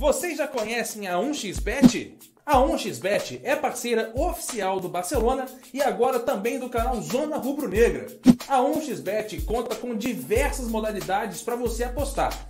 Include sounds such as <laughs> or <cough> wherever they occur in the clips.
Vocês já conhecem a 1xBet? A 1xBet é parceira oficial do Barcelona e agora também do canal Zona Rubro Negra. A 1xBet conta com diversas modalidades para você apostar.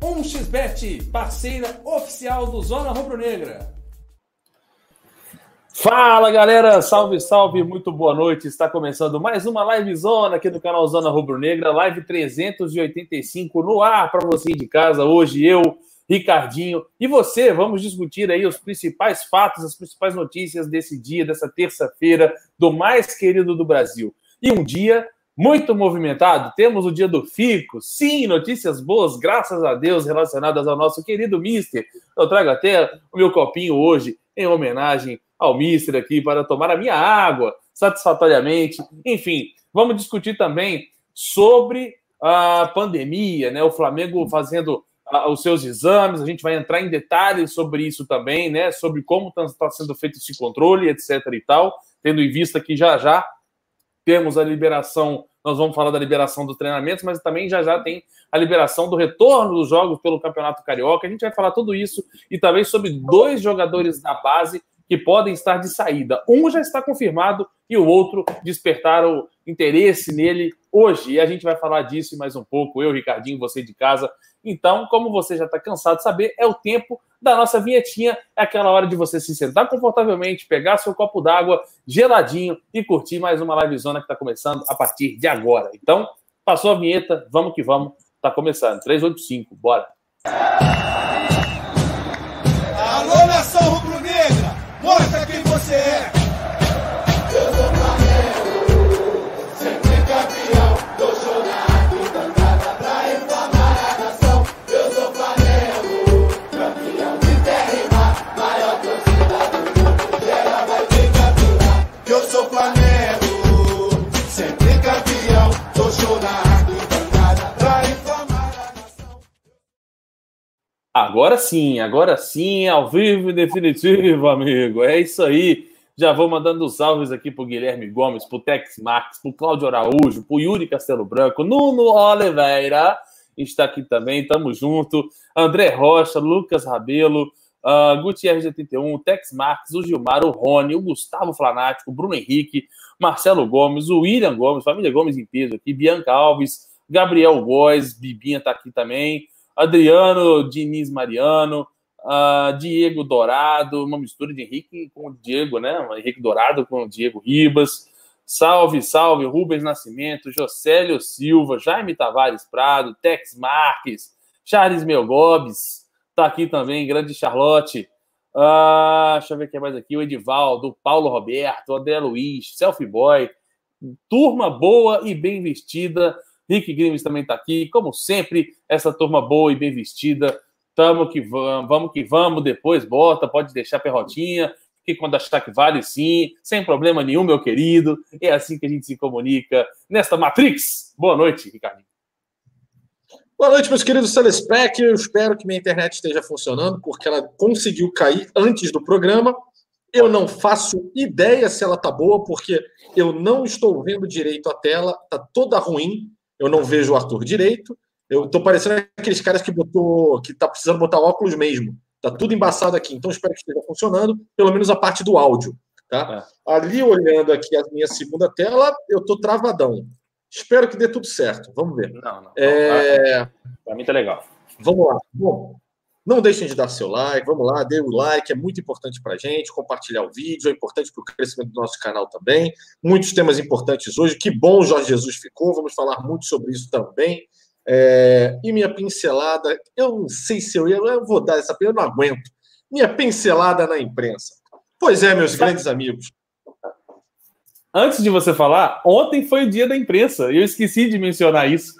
1xBet, parceira oficial do Zona Rubro Negra. Fala galera, salve, salve, muito boa noite. Está começando mais uma live zona aqui do canal Zona Rubro Negra, live 385 no ar para você de casa. Hoje eu, Ricardinho e você, vamos discutir aí os principais fatos, as principais notícias desse dia, dessa terça-feira, do mais querido do Brasil. E um dia muito movimentado. Temos o dia do Fico. Sim, notícias boas, graças a Deus, relacionadas ao nosso querido Mister. Eu trago até o meu copinho hoje em homenagem ao Mister aqui para tomar a minha água satisfatoriamente. Enfim, vamos discutir também sobre a pandemia, né? O Flamengo fazendo uh, os seus exames, a gente vai entrar em detalhes sobre isso também, né? Sobre como está tá sendo feito esse controle, etc. e tal, tendo em vista que já já temos a liberação, nós vamos falar da liberação dos treinamentos, mas também já já tem a liberação do retorno dos jogos pelo Campeonato Carioca. A gente vai falar tudo isso e também sobre dois jogadores da base que podem estar de saída. Um já está confirmado e o outro despertaram interesse nele hoje. E a gente vai falar disso mais um pouco, eu, Ricardinho, você de casa. Então, como você já está cansado de saber, é o tempo da nossa vinhetinha. É aquela hora de você se sentar confortavelmente, pegar seu copo d'água geladinho e curtir mais uma livezona que está começando a partir de agora. Então, passou a vinheta, vamos que vamos. Está começando. 385, bora. Agora sim, agora sim, ao vivo e definitivo, amigo. É isso aí. Já vou mandando salves aqui pro Guilherme Gomes, pro Tex Marques, pro Cláudio Araújo, pro Yuri Castelo Branco, Nuno Oliveira está aqui também, tamo junto. André Rocha, Lucas Rabelo, uh, Gutierrez 81, Tex Marques, o Gilmar, o Rony, o Gustavo Flanático, o Bruno Henrique, Marcelo Gomes, o William Gomes, família Gomes em peso aqui, Bianca Alves, Gabriel Góes, Bibinha tá aqui também. Adriano Diniz Mariano, uh, Diego Dourado, uma mistura de Henrique com o Diego, né? Henrique Dourado com o Diego Ribas. Salve, salve, Rubens Nascimento, Jocélio Silva, Jaime Tavares Prado, Tex Marques, Charles Melgobes, tá aqui também, grande Charlotte. Uh, deixa eu ver quem é mais aqui, o Edivaldo, Paulo Roberto, o André Luiz, Selfie Boy, turma boa e bem vestida Rick Grimes também está aqui, como sempre, essa turma boa e bem vestida. Tamo que vamos, vamos que vamos, depois bota, pode deixar perrotinha, que quando achar que vale sim, sem problema nenhum, meu querido. É assim que a gente se comunica nesta Matrix. Boa noite, Ricardinho. Boa noite, meus queridos telespec. Eu espero que minha internet esteja funcionando, porque ela conseguiu cair antes do programa. Eu não faço ideia se ela tá boa, porque eu não estou vendo direito a tela, tá toda ruim eu não vejo o Arthur direito. Eu tô parecendo aqueles caras que botou, que tá precisando botar óculos mesmo. Tá tudo embaçado aqui. Então espero que esteja funcionando, pelo menos a parte do áudio, tá? É. Ali olhando aqui a minha segunda tela, eu tô travadão. Espero que dê tudo certo. Vamos ver. Não, não. É... Para mim tá legal. Vamos lá. Bom, não deixem de dar seu like, vamos lá, dê o like, é muito importante para a gente, compartilhar o vídeo, é importante para o crescimento do nosso canal também. Muitos temas importantes hoje, que bom o Jorge Jesus ficou, vamos falar muito sobre isso também. É, e minha pincelada, eu não sei se eu ia, eu vou dar essa, eu não aguento. Minha pincelada na imprensa. Pois é, meus grandes amigos. Antes de você falar, ontem foi o dia da imprensa, e eu esqueci de mencionar isso.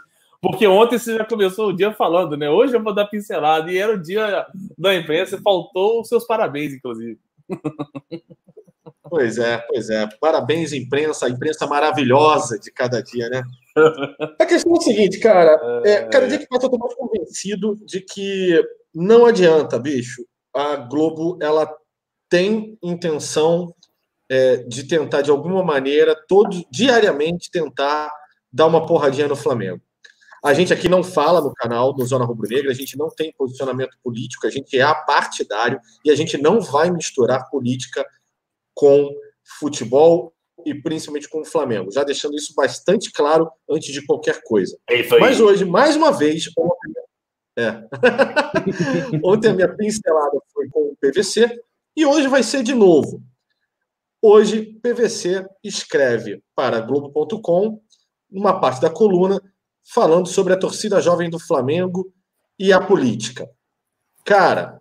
Porque ontem você já começou o dia falando, né? Hoje eu vou dar pincelada. E era o dia da imprensa, faltou os seus parabéns, inclusive. <laughs> Pois é, pois é. Parabéns, imprensa, a imprensa maravilhosa de cada dia, né? <laughs> A questão é o seguinte, cara. É, cada dia que passa, eu tô mais convencido de que não adianta, bicho. A Globo, ela tem intenção é, de tentar, de alguma maneira, todo, diariamente, tentar dar uma porradinha no Flamengo. A gente aqui não fala no canal do Zona Rubro Negra, a gente não tem posicionamento político, a gente é apartidário e a gente não vai misturar política com futebol e principalmente com o Flamengo. Já deixando isso bastante claro antes de qualquer coisa. É Mas hoje, mais uma vez, ontem, é. <laughs> ontem a minha pincelada foi com o PVC e hoje vai ser de novo. Hoje, PVC escreve para Globo.com uma parte da coluna falando sobre a torcida jovem do Flamengo e a política. Cara,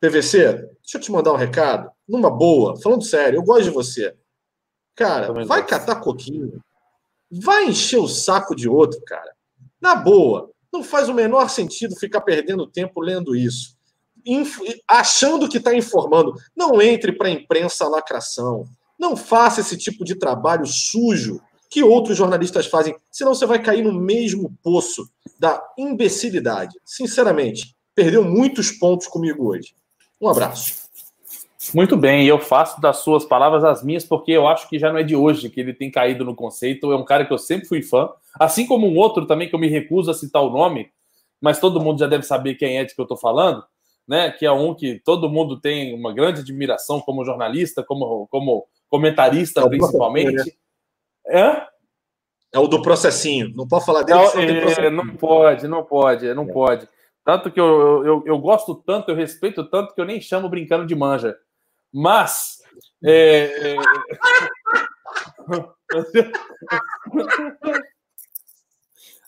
PVC, deixa eu te mandar um recado, numa boa, falando sério, eu gosto de você. Cara, vai catar coquinho. Vai encher o saco de outro, cara. Na boa. Não faz o menor sentido ficar perdendo tempo lendo isso. Inf... Achando que está informando. Não entre para a imprensa lacração. Não faça esse tipo de trabalho sujo que outros jornalistas fazem, senão você vai cair no mesmo poço da imbecilidade. Sinceramente, perdeu muitos pontos comigo hoje. Um abraço. Muito bem, eu faço das suas palavras as minhas, porque eu acho que já não é de hoje que ele tem caído no conceito. É um cara que eu sempre fui fã, assim como um outro também que eu me recuso a citar o nome, mas todo mundo já deve saber quem é de que eu estou falando, né? Que é um que todo mundo tem uma grande admiração como jornalista, como, como comentarista, é principalmente. É? É o do processinho. Não pode falar dele. Não, é, não pode, não pode, não é. pode. Tanto que eu, eu, eu gosto tanto, eu respeito tanto que eu nem chamo brincando de manja. Mas. É, é... <laughs>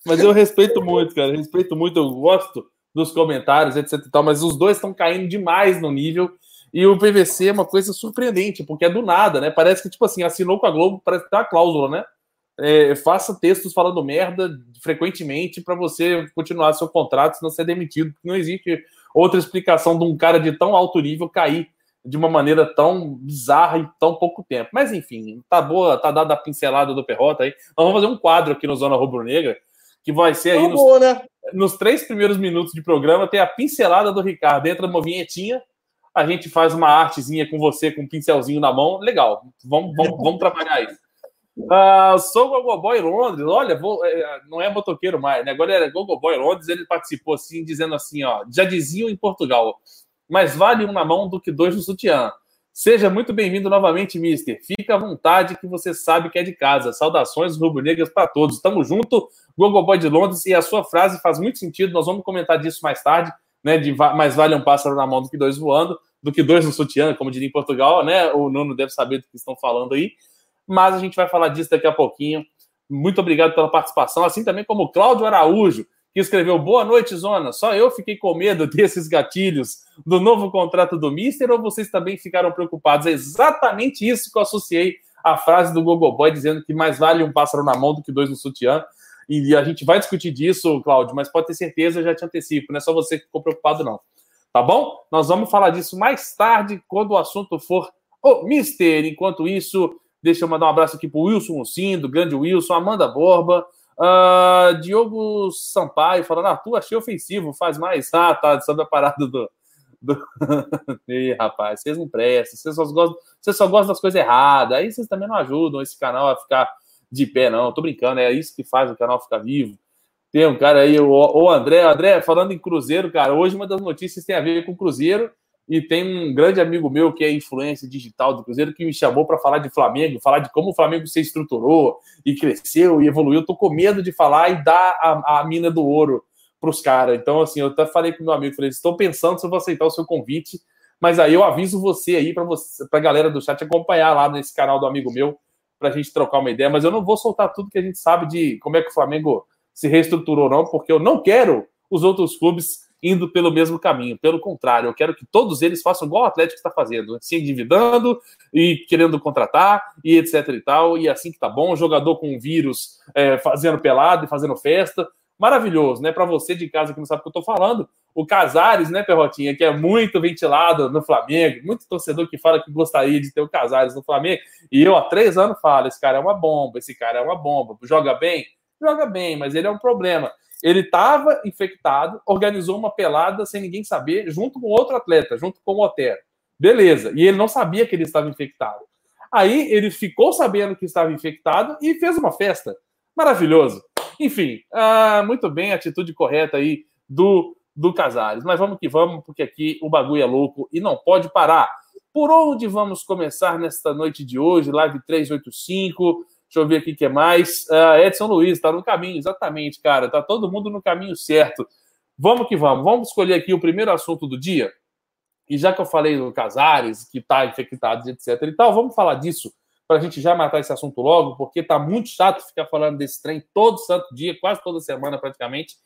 mas eu respeito muito, cara. Respeito muito, eu gosto dos comentários, etc tal, mas os dois estão caindo demais no nível. E o PVC é uma coisa surpreendente, porque é do nada, né? Parece que, tipo assim, assinou com a Globo, parece que tem uma cláusula, né? É, faça textos falando merda frequentemente para você continuar seu contrato, senão ser demitido. Não existe outra explicação de um cara de tão alto nível cair de uma maneira tão bizarra em tão pouco tempo. Mas enfim, tá boa, tá dada a pincelada do Perrota aí. Nós vamos fazer um quadro aqui no Zona Rubro Negra, que vai ser aí tá nos, boa, né? nos, três primeiros minutos de programa, tem a pincelada do Ricardo, entra uma vinhetinha, a gente faz uma artezinha com você, com um pincelzinho na mão, legal. Vamos, vamos, <laughs> vamos trabalhar isso. Uh, sou Gogoboy Londres, olha, vou, é, não é motoqueiro mais, né? Agora era Gogoboy Londres, ele participou assim, dizendo assim, ó, já diziam em Portugal, mais vale um na mão do que dois no sutiã. Seja muito bem-vindo novamente, Mister. Fica à vontade que você sabe que é de casa. Saudações rubro-negras para todos. Tamo junto, Gogoboy de Londres, e a sua frase faz muito sentido, nós vamos comentar disso mais tarde, né? De mais vale um pássaro na mão do que dois voando, do que dois no sutiã, como diria em Portugal, né? O Nuno deve saber do que estão falando aí mas a gente vai falar disso daqui a pouquinho. Muito obrigado pela participação, assim também como o Cláudio Araújo, que escreveu Boa noite, Zona. Só eu fiquei com medo <laughs> desses gatilhos do novo contrato do Mister ou vocês também ficaram preocupados? É exatamente isso que eu associei à frase do Gogoboy dizendo que mais vale um pássaro na mão do que dois no sutiã. E a gente vai discutir disso, Cláudio, mas pode ter certeza, já te antecipo, não é só você que ficou preocupado, não. Tá bom? Nós vamos falar disso mais tarde, quando o assunto for o Mister. Enquanto isso, Deixa eu mandar um abraço aqui para o Wilson Lucindo, grande Wilson, Amanda Borba, uh, Diogo Sampaio, falando, Arthur, achei ofensivo, faz mais. Ah, tá, sobre a parada do. do... <laughs> Ih, rapaz, vocês não prestam, vocês só, gostam, vocês só gostam das coisas erradas, aí vocês também não ajudam esse canal a ficar de pé, não. Tô brincando, é isso que faz o canal ficar vivo. Tem um cara aí, o, o André, André, falando em Cruzeiro, cara, hoje uma das notícias tem a ver com Cruzeiro e tem um grande amigo meu que é influência digital do Cruzeiro que me chamou para falar de Flamengo, falar de como o Flamengo se estruturou e cresceu e evoluiu. Eu tô com medo de falar e dar a, a mina do ouro para os caras. Então, assim, eu até falei com meu amigo, falei, estou pensando se eu vou aceitar o seu convite, mas aí eu aviso você aí para você, para galera do chat acompanhar lá nesse canal do amigo meu para a gente trocar uma ideia. Mas eu não vou soltar tudo que a gente sabe de como é que o Flamengo se reestruturou, não, porque eu não quero os outros clubes indo pelo mesmo caminho. Pelo contrário, eu quero que todos eles façam igual o Atlético está fazendo, se endividando e querendo contratar e etc e tal. E assim que tá bom, jogador com vírus é, fazendo pelado e fazendo festa. Maravilhoso, né? Para você de casa que não sabe o que eu estou falando, o Casares, né, Perrotinha, que é muito ventilado no Flamengo, muito torcedor que fala que gostaria de ter o Casares no Flamengo, e eu há três anos falo, esse cara é uma bomba, esse cara é uma bomba, joga bem? Joga bem, mas ele é um problema. Ele estava infectado, organizou uma pelada sem ninguém saber, junto com outro atleta, junto com o Otero. Beleza, e ele não sabia que ele estava infectado. Aí ele ficou sabendo que estava infectado e fez uma festa. Maravilhoso. Enfim, ah, muito bem, atitude correta aí do, do Casares. Mas vamos que vamos, porque aqui o bagulho é louco e não pode parar. Por onde vamos começar nesta noite de hoje? Live 385. Deixa eu ver aqui o que é mais. Ah, Edson Luiz está no caminho, exatamente, cara. Tá todo mundo no caminho certo. Vamos que vamos. Vamos escolher aqui o primeiro assunto do dia. E já que eu falei do Casares, que está infectado, etc. e tal, vamos falar disso para a gente já matar esse assunto logo, porque tá muito chato ficar falando desse trem todo santo dia, quase toda semana praticamente.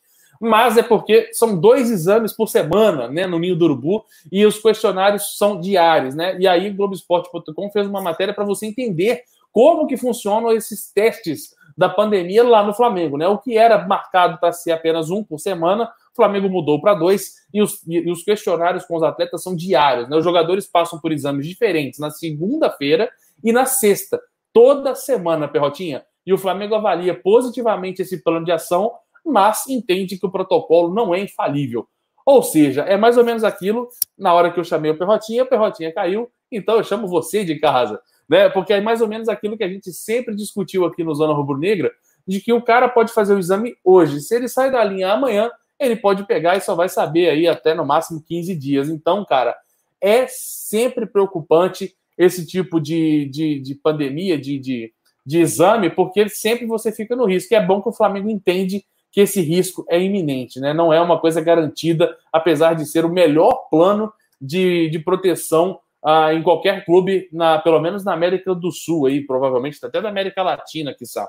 Mas é porque são dois exames por semana, né, no Ninho do Urubu, e os questionários são diários, né? E aí o Globoesporte.com fez uma matéria para você entender como que funcionam esses testes da pandemia lá no Flamengo, né? O que era marcado para ser apenas um por semana, o Flamengo mudou para dois, e os, e os questionários com os atletas são diários, né? Os jogadores passam por exames diferentes na segunda-feira e na sexta, toda semana, Perrotinha. E o Flamengo avalia positivamente esse plano de ação, mas entende que o protocolo não é infalível. Ou seja, é mais ou menos aquilo, na hora que eu chamei o Perrotinha, o Perrotinha caiu, então eu chamo você de casa. Né? Porque é mais ou menos aquilo que a gente sempre discutiu aqui no Zona Rubro Negra, de que o cara pode fazer o exame hoje. Se ele sai da linha amanhã, ele pode pegar e só vai saber aí até no máximo 15 dias. Então, cara, é sempre preocupante esse tipo de, de, de pandemia, de, de, de exame, porque sempre você fica no risco. E é bom que o Flamengo entende que esse risco é iminente, né? Não é uma coisa garantida, apesar de ser o melhor plano de, de proteção ah, em qualquer clube, na, pelo menos na América do Sul, aí, provavelmente, até da América Latina, quiçá.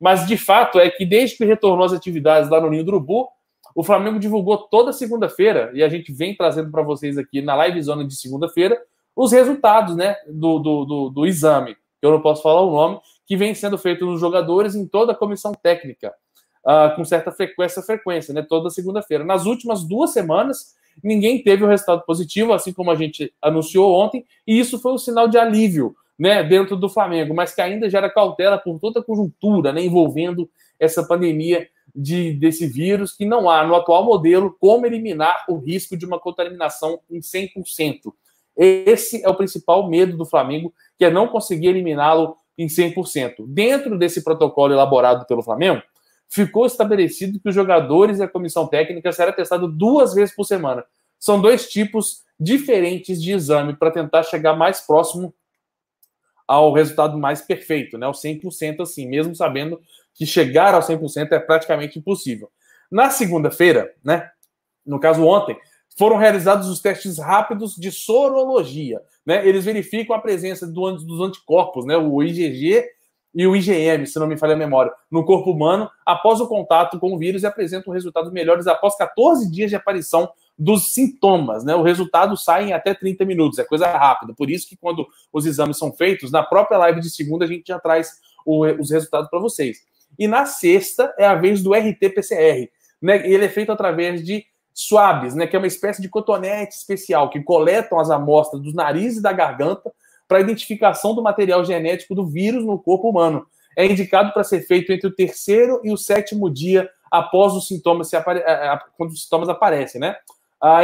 Mas de fato é que desde que retornou as atividades lá no Ninho do Urubu, o Flamengo divulgou toda segunda-feira, e a gente vem trazendo para vocês aqui na live zona de segunda-feira, os resultados né, do, do, do, do exame, que eu não posso falar o nome, que vem sendo feito nos jogadores em toda a comissão técnica, uh, com certa frequência, frequência, né, toda segunda-feira. Nas últimas duas semanas, ninguém teve o resultado positivo, assim como a gente anunciou ontem, e isso foi um sinal de alívio né, dentro do Flamengo, mas que ainda gera cautela por toda a conjuntura né, envolvendo essa pandemia de, desse vírus, que não há no atual modelo como eliminar o risco de uma contaminação em 100%. Esse é o principal medo do Flamengo, que é não conseguir eliminá-lo em 100%. Dentro desse protocolo elaborado pelo Flamengo, ficou estabelecido que os jogadores e a comissão técnica será testado duas vezes por semana. São dois tipos diferentes de exame para tentar chegar mais próximo ao resultado mais perfeito, né? O 100% assim, mesmo sabendo que chegar ao 100% é praticamente impossível. Na segunda-feira, né? No caso ontem, foram realizados os testes rápidos de sorologia. Né? Eles verificam a presença do, dos anticorpos, né? o IgG e o IgM, se não me falha a memória, no corpo humano após o contato com o vírus e apresentam resultados melhores após 14 dias de aparição dos sintomas, né? O resultado sai em até 30 minutos, é coisa rápida. Por isso que quando os exames são feitos, na própria live de segunda a gente já traz o, os resultados para vocês. E na sexta é a vez do RT-PCR, né? Ele é feito através de swabs, né, que é uma espécie de cotonete especial que coletam as amostras dos narizes e da garganta para identificação do material genético do vírus no corpo humano. É indicado para ser feito entre o terceiro e o sétimo dia após os sintomas se apare... quando os sintomas aparecem, né?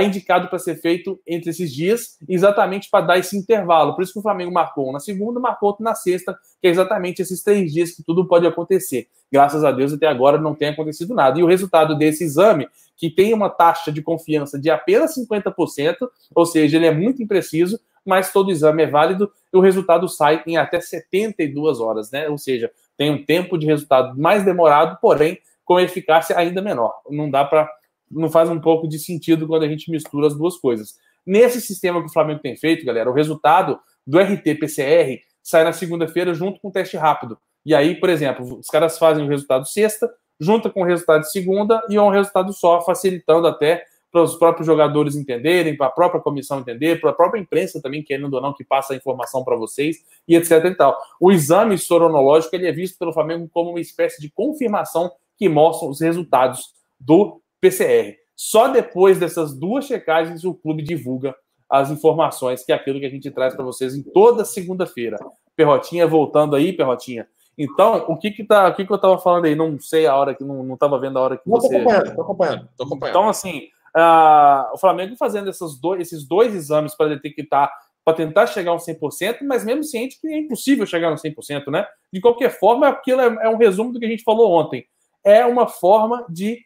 Indicado para ser feito entre esses dias, exatamente para dar esse intervalo. Por isso que o Flamengo marcou um na segunda, marcou outro na sexta, que é exatamente esses três dias que tudo pode acontecer. Graças a Deus, até agora não tem acontecido nada. E o resultado desse exame, que tem uma taxa de confiança de apenas 50%, ou seja, ele é muito impreciso, mas todo exame é válido e o resultado sai em até 72 horas, né? Ou seja, tem um tempo de resultado mais demorado, porém com eficácia ainda menor. Não dá para não faz um pouco de sentido quando a gente mistura as duas coisas. Nesse sistema que o Flamengo tem feito, galera, o resultado do RT-PCR sai na segunda-feira junto com o teste rápido. E aí, por exemplo, os caras fazem o resultado sexta, junta com o resultado segunda e é um resultado só, facilitando até para os próprios jogadores entenderem, para a própria comissão entender, para a própria imprensa também, querendo ou não, que passa a informação para vocês, e etc e tal. O exame soronológico ele é visto pelo Flamengo como uma espécie de confirmação que mostram os resultados do PCR. Só depois dessas duas checagens o clube divulga as informações, que é aquilo que a gente traz para vocês em toda segunda-feira. Perrotinha voltando aí, Perrotinha. Então, o que que tá, o que que eu estava falando aí? Não sei a hora que não, não tava vendo a hora que Não, você. tô acompanhando, tô acompanhando, tô acompanhando. Então, assim, ah, o Flamengo fazendo esses dois, esses dois exames para detectar, para tentar chegar a um 100%, mas mesmo ciente que é impossível chegar no 100%, né? De qualquer forma, aquilo é, é um resumo do que a gente falou ontem. É uma forma de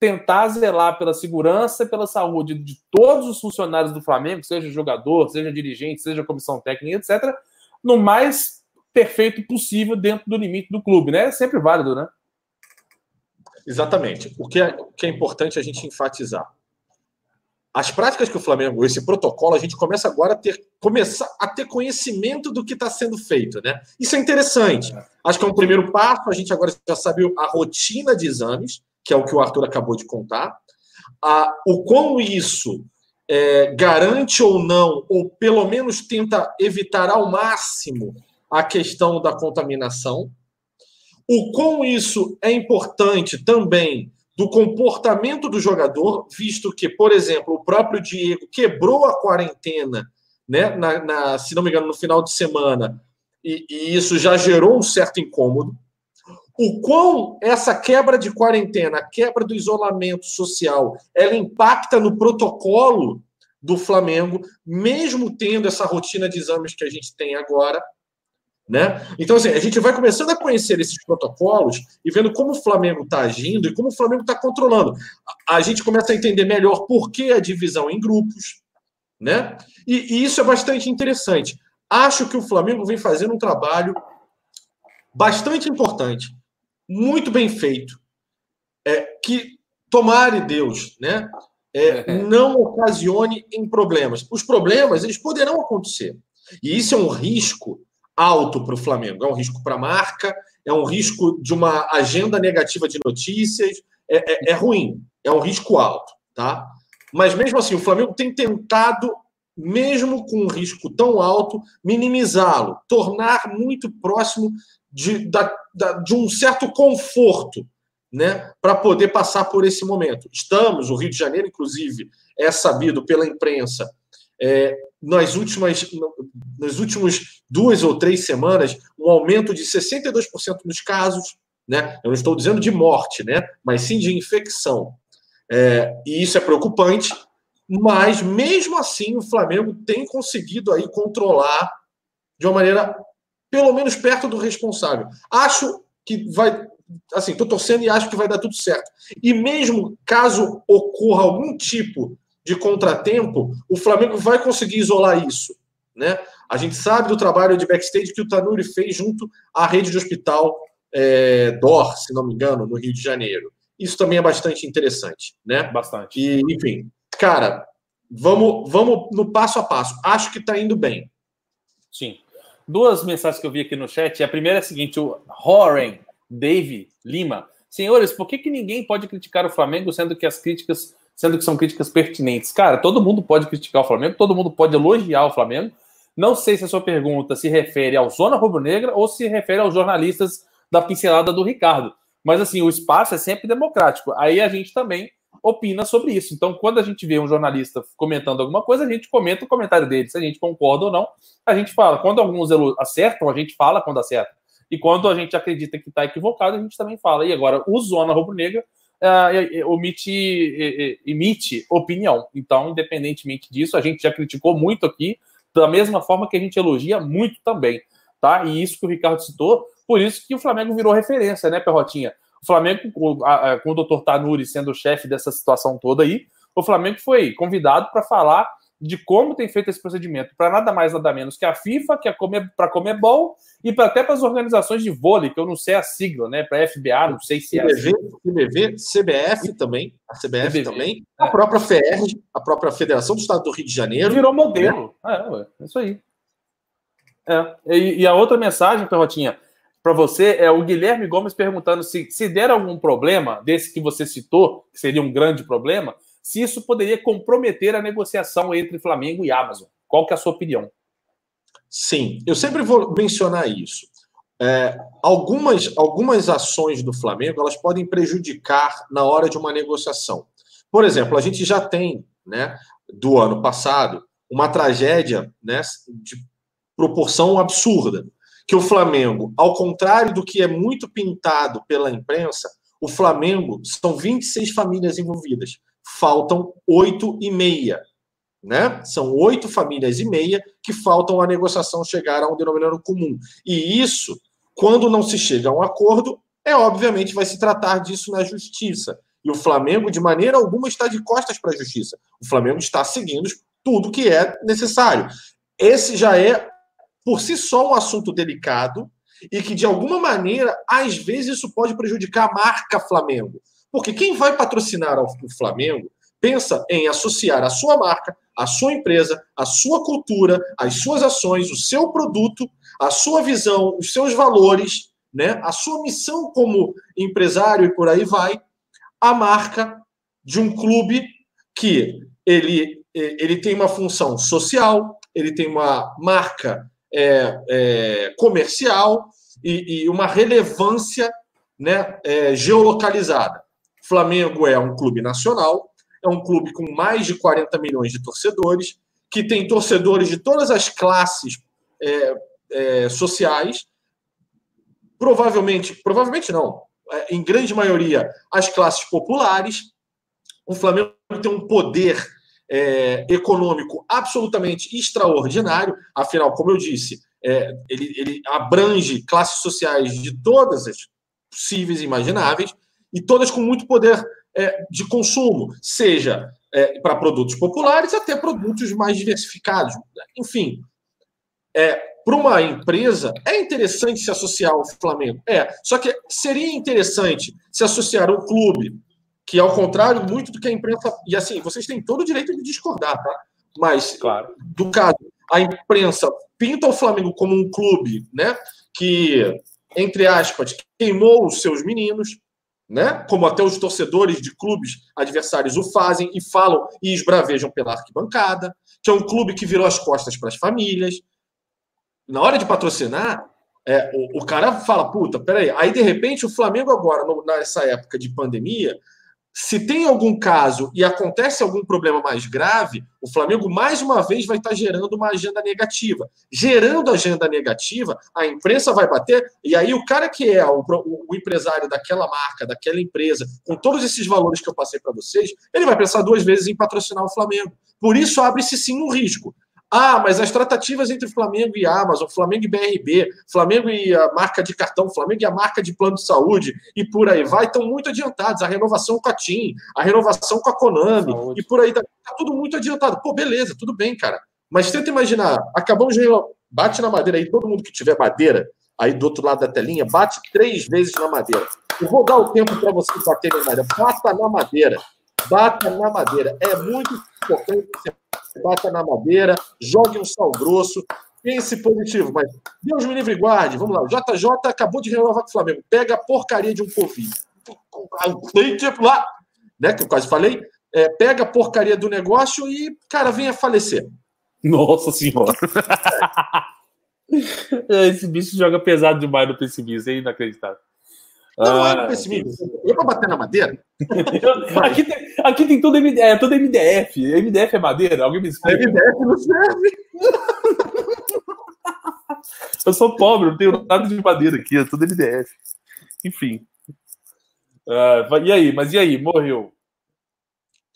tentar zelar pela segurança e pela saúde de todos os funcionários do Flamengo, seja jogador, seja dirigente, seja comissão técnica, etc., no mais perfeito possível dentro do limite do clube, né? É sempre válido, né? Exatamente. O que, é, o que é importante a gente enfatizar. As práticas que o Flamengo, esse protocolo, a gente começa agora a ter, começar a ter conhecimento do que está sendo feito, né? Isso é interessante. Acho que é um primeiro passo. A gente agora já sabe a rotina de exames, que é o que o Arthur acabou de contar. O como isso é, garante ou não, ou pelo menos tenta evitar ao máximo a questão da contaminação. O como isso é importante também do comportamento do jogador, visto que, por exemplo, o próprio Diego quebrou a quarentena, né, na, na se não me engano, no final de semana, e, e isso já gerou um certo incômodo. O quão essa quebra de quarentena, a quebra do isolamento social, ela impacta no protocolo do Flamengo, mesmo tendo essa rotina de exames que a gente tem agora, né? Então, assim, a gente vai começando a conhecer esses protocolos e vendo como o Flamengo está agindo e como o Flamengo está controlando. A gente começa a entender melhor por que a divisão em grupos, né? E, e isso é bastante interessante. Acho que o Flamengo vem fazendo um trabalho bastante importante, muito bem feito, é, que tomare Deus, né? É, não ocasione em problemas. Os problemas eles poderão acontecer. E isso é um risco alto para o Flamengo. É um risco para a marca, é um risco de uma agenda negativa de notícias, é, é, é, ruim, é um risco alto, tá? Mas mesmo assim, o Flamengo tem tentado, mesmo com um risco tão alto, minimizá-lo, tornar muito próximo de, da, da, de um certo conforto, né, para poder passar por esse momento. Estamos, o Rio de Janeiro, inclusive, é sabido pela imprensa, é, nas últimas nas últimas duas ou três semanas um aumento de 62% nos casos, né? Eu não estou dizendo de morte, né? Mas sim de infecção. É, e isso é preocupante. Mas mesmo assim o Flamengo tem conseguido aí controlar de uma maneira pelo menos perto do responsável. Acho que vai assim, estou torcendo e acho que vai dar tudo certo. E mesmo caso ocorra algum tipo de contratempo, o Flamengo vai conseguir isolar isso. Né? A gente sabe do trabalho de backstage que o Tanuri fez junto à rede de hospital é, DOR, se não me engano, no Rio de Janeiro. Isso também é bastante interessante, né? Bastante. E, enfim, cara, vamos, vamos no passo a passo. Acho que está indo bem. Sim. Duas mensagens que eu vi aqui no chat. A primeira é a seguinte: o Horen Dave Lima. Senhores, por que, que ninguém pode criticar o Flamengo, sendo que as críticas sendo que são críticas pertinentes. Cara, todo mundo pode criticar o Flamengo, todo mundo pode elogiar o Flamengo. Não sei se a sua pergunta se refere ao Zona Rubro-Negra ou se refere aos jornalistas da pincelada do Ricardo. Mas assim, o espaço é sempre democrático. Aí a gente também opina sobre isso. Então, quando a gente vê um jornalista comentando alguma coisa, a gente comenta o comentário dele. Se a gente concorda ou não, a gente fala. Quando alguns acertam, a gente fala quando acerta. E quando a gente acredita que está equivocado, a gente também fala. E agora, o Zona Rubro-Negra uh, omite, emite opinião. Então, independentemente disso, a gente já criticou muito aqui, da mesma forma que a gente elogia muito também, tá? E isso que o Ricardo citou, por isso que o Flamengo virou referência, né, Perrotinha? O Flamengo, com, o Dr. Tanuri sendo o chefe dessa situação toda aí, o Flamengo foi convidado para falar de como tem feito esse procedimento, para nada mais, nada menos que a FIFA, que é para Comebol e pra, até para as organizações de vôlei, que eu não sei a sigla, né? Para FBA, não sei se é. CBV, CBV, CBF também, a CBF CBV. também, a própria FER, a própria Federação do Estado do Rio de Janeiro. Virou modelo. É, é, é isso aí. É. E, e a outra mensagem, Perrotinha, para você é o Guilherme Gomes perguntando se, se der algum problema desse que você citou, que seria um grande problema, se isso poderia comprometer a negociação entre Flamengo e Amazon. Qual que é a sua opinião? Sim, eu sempre vou mencionar isso. é, algumas, algumas ações do Flamengo elas podem prejudicar na hora de uma negociação. Por exemplo, a gente já tem, né, do ano passado, uma tragédia né, de proporção absurda, que o Flamengo, ao contrário do que é muito pintado pela imprensa, o Flamengo são 26 famílias envolvidas, faltam oito e meia. Né? São oito famílias e meia que faltam a negociação chegar a um denominador comum. E isso, quando não se chega a um acordo, é obviamente vai se tratar disso na justiça. E o Flamengo, de maneira alguma, está de costas para a justiça. O Flamengo está seguindo tudo que é necessário. Esse já é, por si só, um assunto delicado e que, de alguma maneira, às vezes isso pode prejudicar a marca Flamengo. Porque quem vai patrocinar o Flamengo pensa em associar a sua marca, a sua empresa, a sua cultura, as suas ações, o seu produto, a sua visão, os seus valores, né, a sua missão como empresário e por aí vai, a marca de um clube que ele, ele tem uma função social, ele tem uma marca é, é, comercial e, e, uma relevância né, é, geolocalizada. Flamengo é um clube nacional, é um clube com mais de 40 milhões de torcedores, que tem torcedores de todas as classes é, é, sociais, provavelmente, provavelmente não, é, em grande maioria, as classes populares. O Flamengo tem um poder é, econômico absolutamente extraordinário, afinal, como eu disse, é, ele, ele, abrange classes sociais de todas as possíveis e imagináveis, e todas com muito poder é, de consumo, seja é, para produtos populares até produtos mais diversificados. Enfim, é, para uma empresa, é interessante se associar ao Flamengo. É, só que seria interessante se associar ao clube, que ao contrário muito do que a imprensa. E assim, vocês têm todo o direito de discordar, tá? Mas, claro. do caso, a imprensa pinta o Flamengo como um clube, né? Que, entre aspas, queimou os seus meninos, né? Como até os torcedores de clubes adversários o fazem e falam e esbravejam pela arquibancada, que é um clube que virou as costas para as famílias, na hora de patrocinar, é, o, o, cara fala, puta, peraí. Aí, de repente, o Flamengo agora, no, nessa época de pandemia, se tem algum caso e acontece algum problema mais grave, o Flamengo mais uma vez vai estar gerando uma agenda negativa. Gerando agenda negativa, a imprensa vai bater, e aí o cara que é o, o, empresário daquela marca, daquela empresa, com todos esses valores que eu passei para vocês, ele vai pensar duas vezes em patrocinar o Flamengo. Por isso abre-se sim um risco. Ah, mas as tratativas entre Flamengo e Amazon, Flamengo e BRB, Flamengo e a marca de cartão, Flamengo e a marca de plano de saúde e por aí vai, estão muito adiantados. A renovação com a TIM, a renovação com a Konami saúde. e por aí tá, tá, tudo muito adiantado. Pô, beleza, tudo bem, cara. Mas tenta imaginar, acabamos de bate na madeira aí, todo mundo que tiver madeira aí do outro lado da telinha, bate três vezes na madeira. Eu vou dar o tempo para você bater na madeira. Bata na madeira. Bata na madeira. É muito importante você bata na madeira, jogue um sal grosso, pense positivo, mas Deus me livre e guarde. Vamos lá, o JJ acabou de renovar com o Flamengo, pega a porcaria de um Covid. Tipo lá, né, que eu quase falei, é, pega a porcaria do negócio e, cara, venha falecer. Nossa Senhora! <laughs> Esse bicho joga pesado demais no pessimismo, é inacreditável. Não, ah, é pessimismo. Eu para bater na madeira. <laughs> aqui, tem, aqui tem tudo, MD, é, tudo MDF. MDF é madeira? Alguém me explica? MDF não serve. Eu sou pobre, não tenho nada de madeira aqui, é tudo MDF. Enfim. Uh, e aí? Mas e aí? Morreu?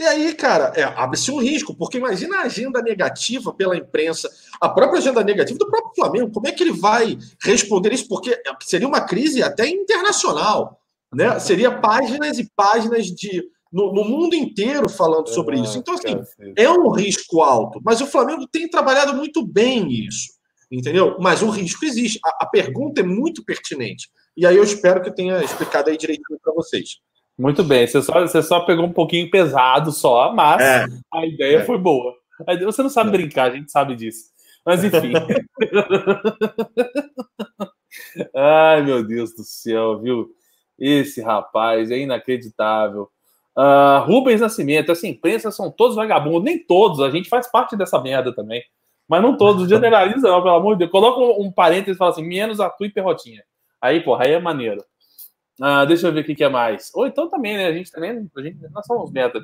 E aí, cara, é, abre-se um risco, porque imagina a agenda negativa pela imprensa, a própria agenda negativa do próprio Flamengo, como é que ele vai responder isso? Porque seria uma crise até internacional, né? Seria páginas e páginas de no, no mundo inteiro falando sobre isso. Então, assim, é um risco alto, mas o Flamengo tem trabalhado muito bem isso, entendeu? Mas o risco existe. A, a pergunta é muito pertinente. E aí eu espero que eu tenha explicado aí direitinho para vocês. Muito bem, você só, você só pegou um pouquinho pesado só, mas é. a ideia é. foi boa. Você não sabe é. brincar, a gente sabe disso. Mas enfim. <laughs> <laughs> Ai, meu Deus do céu, viu? Esse rapaz é inacreditável. Uh, Rubens Nascimento, essa imprensa são todos vagabundos, nem todos, a gente faz parte dessa merda também. Mas não todos, generaliza não, pelo amor de Deus. Coloca um, um parênteses e fala assim, menos a tua e perrotinha. Aí, porra, aí é maneiro. Ah, deixa eu ver o que, que é mais. Ou então também, né? A gente também. A gente, nós somos meta.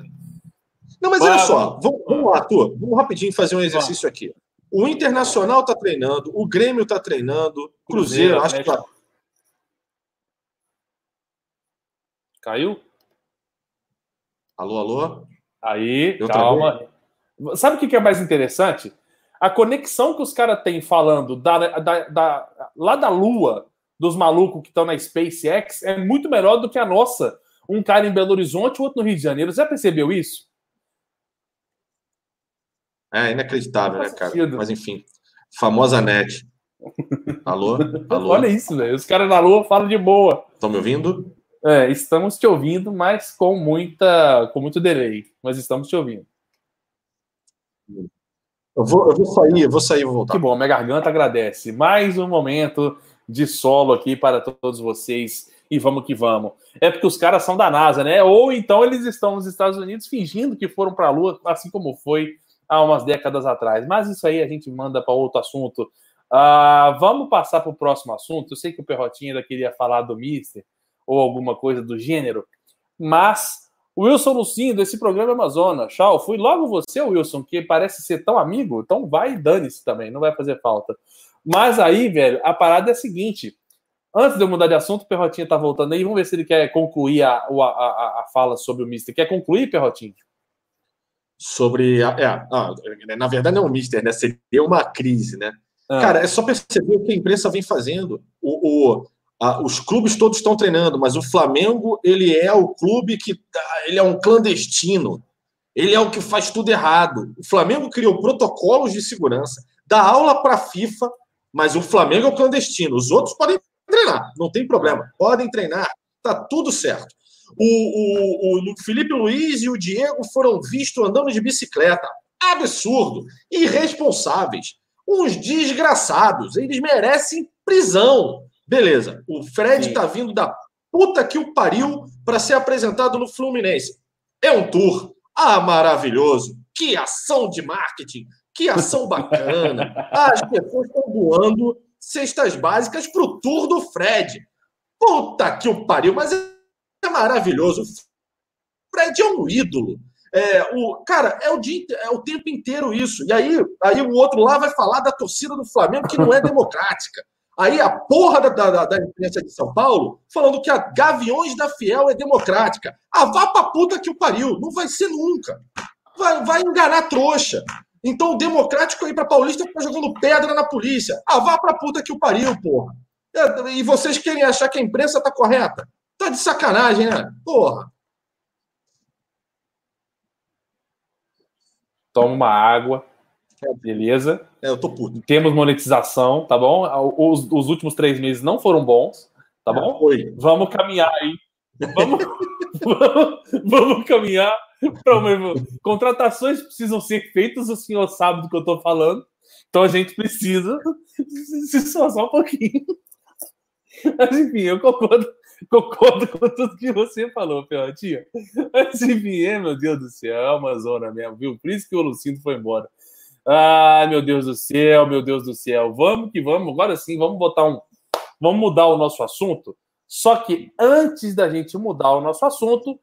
Não, mas olha só, vamos, vamos lá, Arthur. Vamos rapidinho fazer um exercício aqui. O Internacional tá treinando, o Grêmio tá treinando, Cruzeiro, Cruzeiro acho que tá. Caiu? Alô, alô? Aí, Eu calma. Sabe o que é mais interessante? A conexão que os caras têm falando da, da, da, lá da Lua, dos malucos que estão na SpaceX, é muito melhor do que a nossa. Um cara em Belo Horizonte, o outro no Rio de Janeiro. Você já percebeu isso? É inacreditável, né, cara? Mas enfim, famosa net. Alô? <laughs> Alô? Olha isso, velho. Os caras na Lua falam de boa. Estão me ouvindo? É, estamos te ouvindo, mas com muita, com muito delay. Mas estamos te ouvindo. Eu vou, eu vou sair, eu vou sair, vou voltar. Que bom, minha garganta agradece. Mais um momento de solo aqui para todos vocês e vamos que vamos. É porque os caras são da NASA, né? Ou então eles estão nos Estados Unidos fingindo que foram para a Lua, assim como foi há umas décadas atrás. Mas isso aí a gente manda para outro assunto. Uh, vamos passar para o próximo assunto. Eu sei que o Perrotinho ainda queria falar do Mister ou alguma coisa do gênero, mas Wilson Lucindo, esse programa é Amazônia. Tchau. Fui logo você, Wilson, que parece ser tão amigo, então vai e dane-se também, não vai fazer falta. Mas aí, velho, a parada é a seguinte. Antes de eu mudar de assunto, o Perrotinho tá voltando aí. Vamos ver se ele quer concluir a, a, a, a fala sobre o Mister. Quer concluir, Perrotinho? Sobre. A, é, na verdade, não é um Mister, né? Seria uma crise, né? Ah. Cara, é só perceber o que a imprensa vem fazendo. O, o, ah, os clubes todos estão treinando, mas o Flamengo ele é o clube que tá, ele é um clandestino. Ele é o que faz tudo errado. O Flamengo criou protocolos de segurança, dá aula para a FIFA, mas o Flamengo é o clandestino. Os outros podem treinar, não tem problema. Podem treinar, tá tudo certo. O, o, o Felipe Luiz e o Diego foram vistos andando de bicicleta. Absurdo. Irresponsáveis. Uns desgraçados. Eles merecem prisão. Beleza, o Fred Sim. tá vindo da puta que o pariu para ser apresentado no Fluminense. É um tour. Ah, maravilhoso. Que ação de marketing. Que ação bacana. As pessoas estão doando cestas básicas pro tour do Fred. Puta que o pariu, mas é maravilhoso. O Fred é um ídolo. É, o, cara, é o, dia, é o tempo inteiro isso. E aí, aí o outro lá vai falar da torcida do Flamengo que não é democrática. Aí a porra da, da, da imprensa de São Paulo falando que a Gaviões da Fiel é democrática. Ah, vá pra puta que o pariu. Não vai ser nunca. Vai, vai enganar trouxa. Então o democrático aí pra Paulista fica jogando pedra na polícia. Ah, vá pra puta que o pariu, porra. É, e vocês querem achar que a imprensa tá correta? Tá de sacanagem, né? Porra. Toma uma água. Beleza. É, eu tô puto. Temos monetização, tá bom? Os, os últimos três meses não foram bons, tá bom? Foi. Vamos caminhar aí. Vamos, <laughs> vamos, vamos, caminhar para. <laughs> Contratações precisam ser feitas, o senhor sabe do que eu tô falando. Então a gente precisa se esforçar um pouquinho. <laughs> Mas enfim, eu concordo, concordo com tudo que você falou, Pellotinho. Mas enfim, é, meu Deus do céu, é uma zona mesmo, viu? Por isso que o Lucindo foi embora. Ai, meu Deus do céu, meu Deus do céu. Vamos que vamos. Agora sim, vamos botar um. Vamos mudar o nosso assunto. Só que antes da gente mudar o nosso assunto,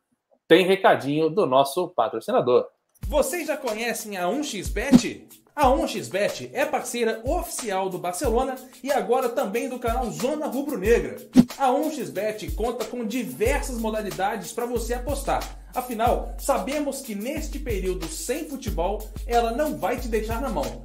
tem recadinho do nosso patrocinador. Vocês já conhecem a 1xBet? A 1xBet é parceira oficial do Barcelona e agora também do canal Zona Rubro Negra. A 1xBet conta com diversas modalidades para você apostar Afinal, sabemos que neste período sem futebol, ela não vai te deixar na mão,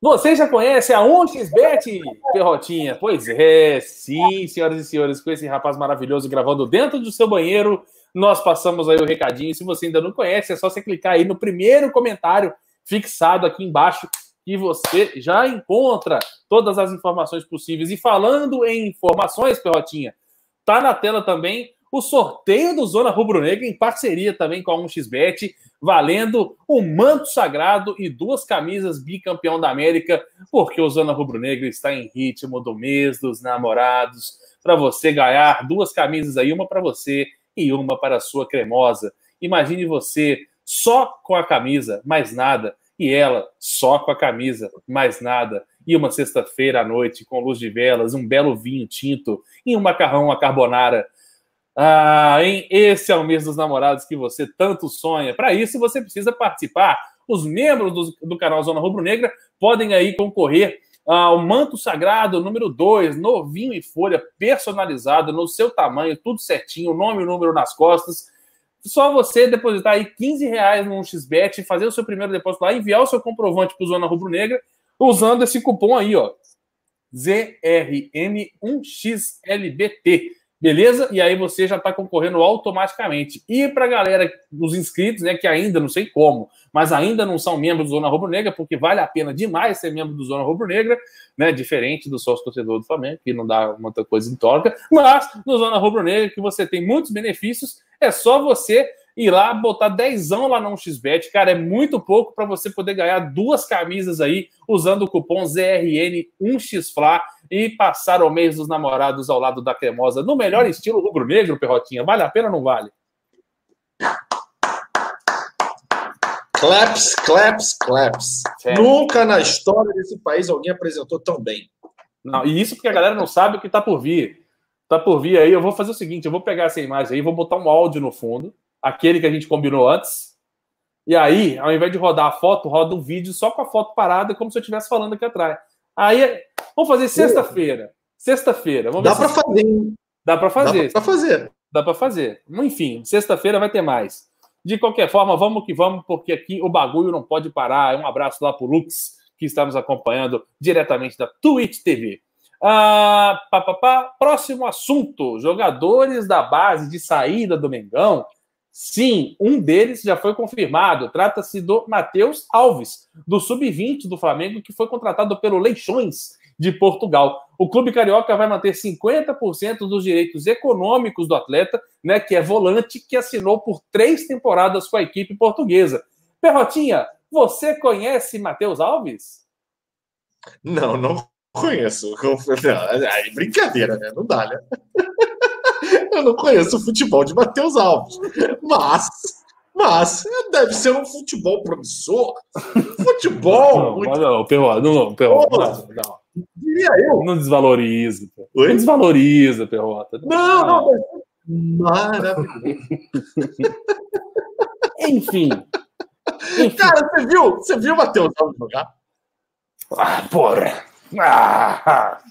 Você já conhece a 1xBet, Perrotinha? Pois é, sim, senhoras e senhores, com esse rapaz maravilhoso gravando dentro do seu banheiro, nós passamos aí o recadinho. Se você ainda não conhece, é só você clicar aí no primeiro comentário fixado aqui embaixo e você já encontra todas as informações possíveis. E falando em informações, Perrotinha, tá na tela também o sorteio do Zona Rubro Negra em parceria também com a 1xBet, valendo o um manto sagrado e duas camisas bicampeão da América, porque o Zona Rubro Negra está em ritmo do mês dos namorados, para você ganhar duas camisas aí, uma para você e uma para a sua cremosa. Imagine você só com a camisa, mais nada, e ela só com a camisa, mais nada. E uma sexta-feira à noite, com luz de velas, um belo vinho tinto e um macarrão à carbonara. Ah, hein? Esse é o mês dos namorados que você tanto sonha. Para isso, você precisa participar. Os membros do, do canal Zona Rubro Negra podem aí concorrer ao manto sagrado número 2, novinho em folha, personalizado, no seu tamanho, tudo certinho, nome e número nas costas só você depositar aí 15 reais no XBET, fazer o seu primeiro depósito lá, enviar o seu comprovante para o Zona Rubro Negra, usando esse cupom aí, ó. ZRN1XLBT. Beleza? E aí você já está concorrendo automaticamente. E para a galera dos inscritos, né, que ainda não sei como, mas ainda não são membros do Zona Rubro Negra, porque vale a pena demais ser membro do Zona Rubro Negra, né, diferente do sócio torcedor do Flamengo, que não dá muita coisa em troca, mas no Zona Rubro Negra que você tem muitos benefícios, é só você ir lá, botar dezão lá no XBet, cara, é muito pouco para você poder ganhar duas camisas aí usando o cupom ZRN1XFLA e passar o mês dos namorados ao lado da cremosa, no melhor estilo rubro-negro, Perrotinha. Vale a pena ou não vale? Claps, claps, claps. Nunca na história desse país alguém apresentou tão bem. Não, e isso porque a galera não sabe o que está por vir. Está por vir aí. Eu vou fazer o seguinte: eu vou pegar essa imagem aí, vou botar um áudio no fundo aquele que a gente combinou antes. E aí, ao invés de rodar a foto, roda um vídeo só com a foto parada, como se eu estivesse falando aqui atrás. Aí, vamos fazer sexta-feira. Sexta-feira. Dá para fazer. Dá para fazer. Dá para fazer. Dá para fazer. Enfim, sexta-feira vai ter mais. De qualquer forma, vamos que vamos, porque aqui o bagulho não pode parar. Um abraço lá pro Lux, que está nos acompanhando diretamente da Twitch TV. Ah, pá, pá, pá. Próximo assunto: jogadores da base de saída do Mengão Sim, um deles já foi confirmado. Trata-se do Matheus Alves, do Sub-20 do Flamengo, que foi contratado pelo Leixões de Portugal. O clube carioca vai manter 50% dos direitos econômicos do atleta, né, que é volante, que assinou por três temporadas com a equipe portuguesa. Perrotinha, você conhece Matheus Alves? Não, não conheço. <laughs> Aí, brincadeira, né? Não dá, né? <laughs> Eu não conheço o futebol de Matheus Alves, mas, mas deve ser um futebol promissor. Futebol. Não, muito... não, Perro, não, não, Perro, não, não. Diria eu. Não desvaloriza. Não desvaloriza, Perrota. Não, não, não. Maravilhoso. Enfim. Enfim. Cara, você viu, você viu o Matheus Alves jogar? Ah, porra. Ah, <laughs>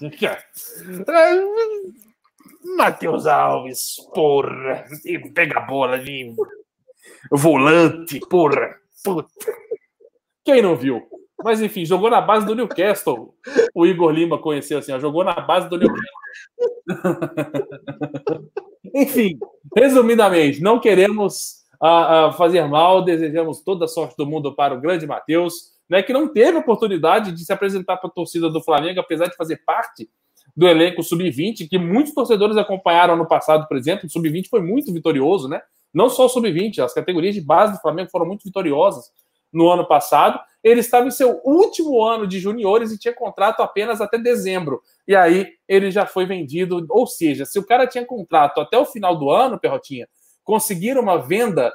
Matheus Alves, porra. Pega a bola de volante, porra. Puta. Quem não viu? Mas enfim, jogou na base do Newcastle. O Igor Lima conheceu assim, ó, jogou na base do Newcastle. <laughs> enfim, resumidamente, não queremos uh, uh, fazer mal, desejamos toda a sorte do mundo para o grande Matheus, né, que não teve oportunidade de se apresentar para a torcida do Flamengo, apesar de fazer parte do elenco sub-20, que muitos torcedores acompanharam no passado, por exemplo. O sub-20 foi muito vitorioso, né? Não só o sub-20, as categorias de base do Flamengo foram muito vitoriosas no ano passado. Ele estava em seu último ano de juniores e tinha contrato apenas até dezembro. E aí ele já foi vendido. Ou seja, se o cara tinha contrato até o final do ano, Perrotinha, conseguir uma venda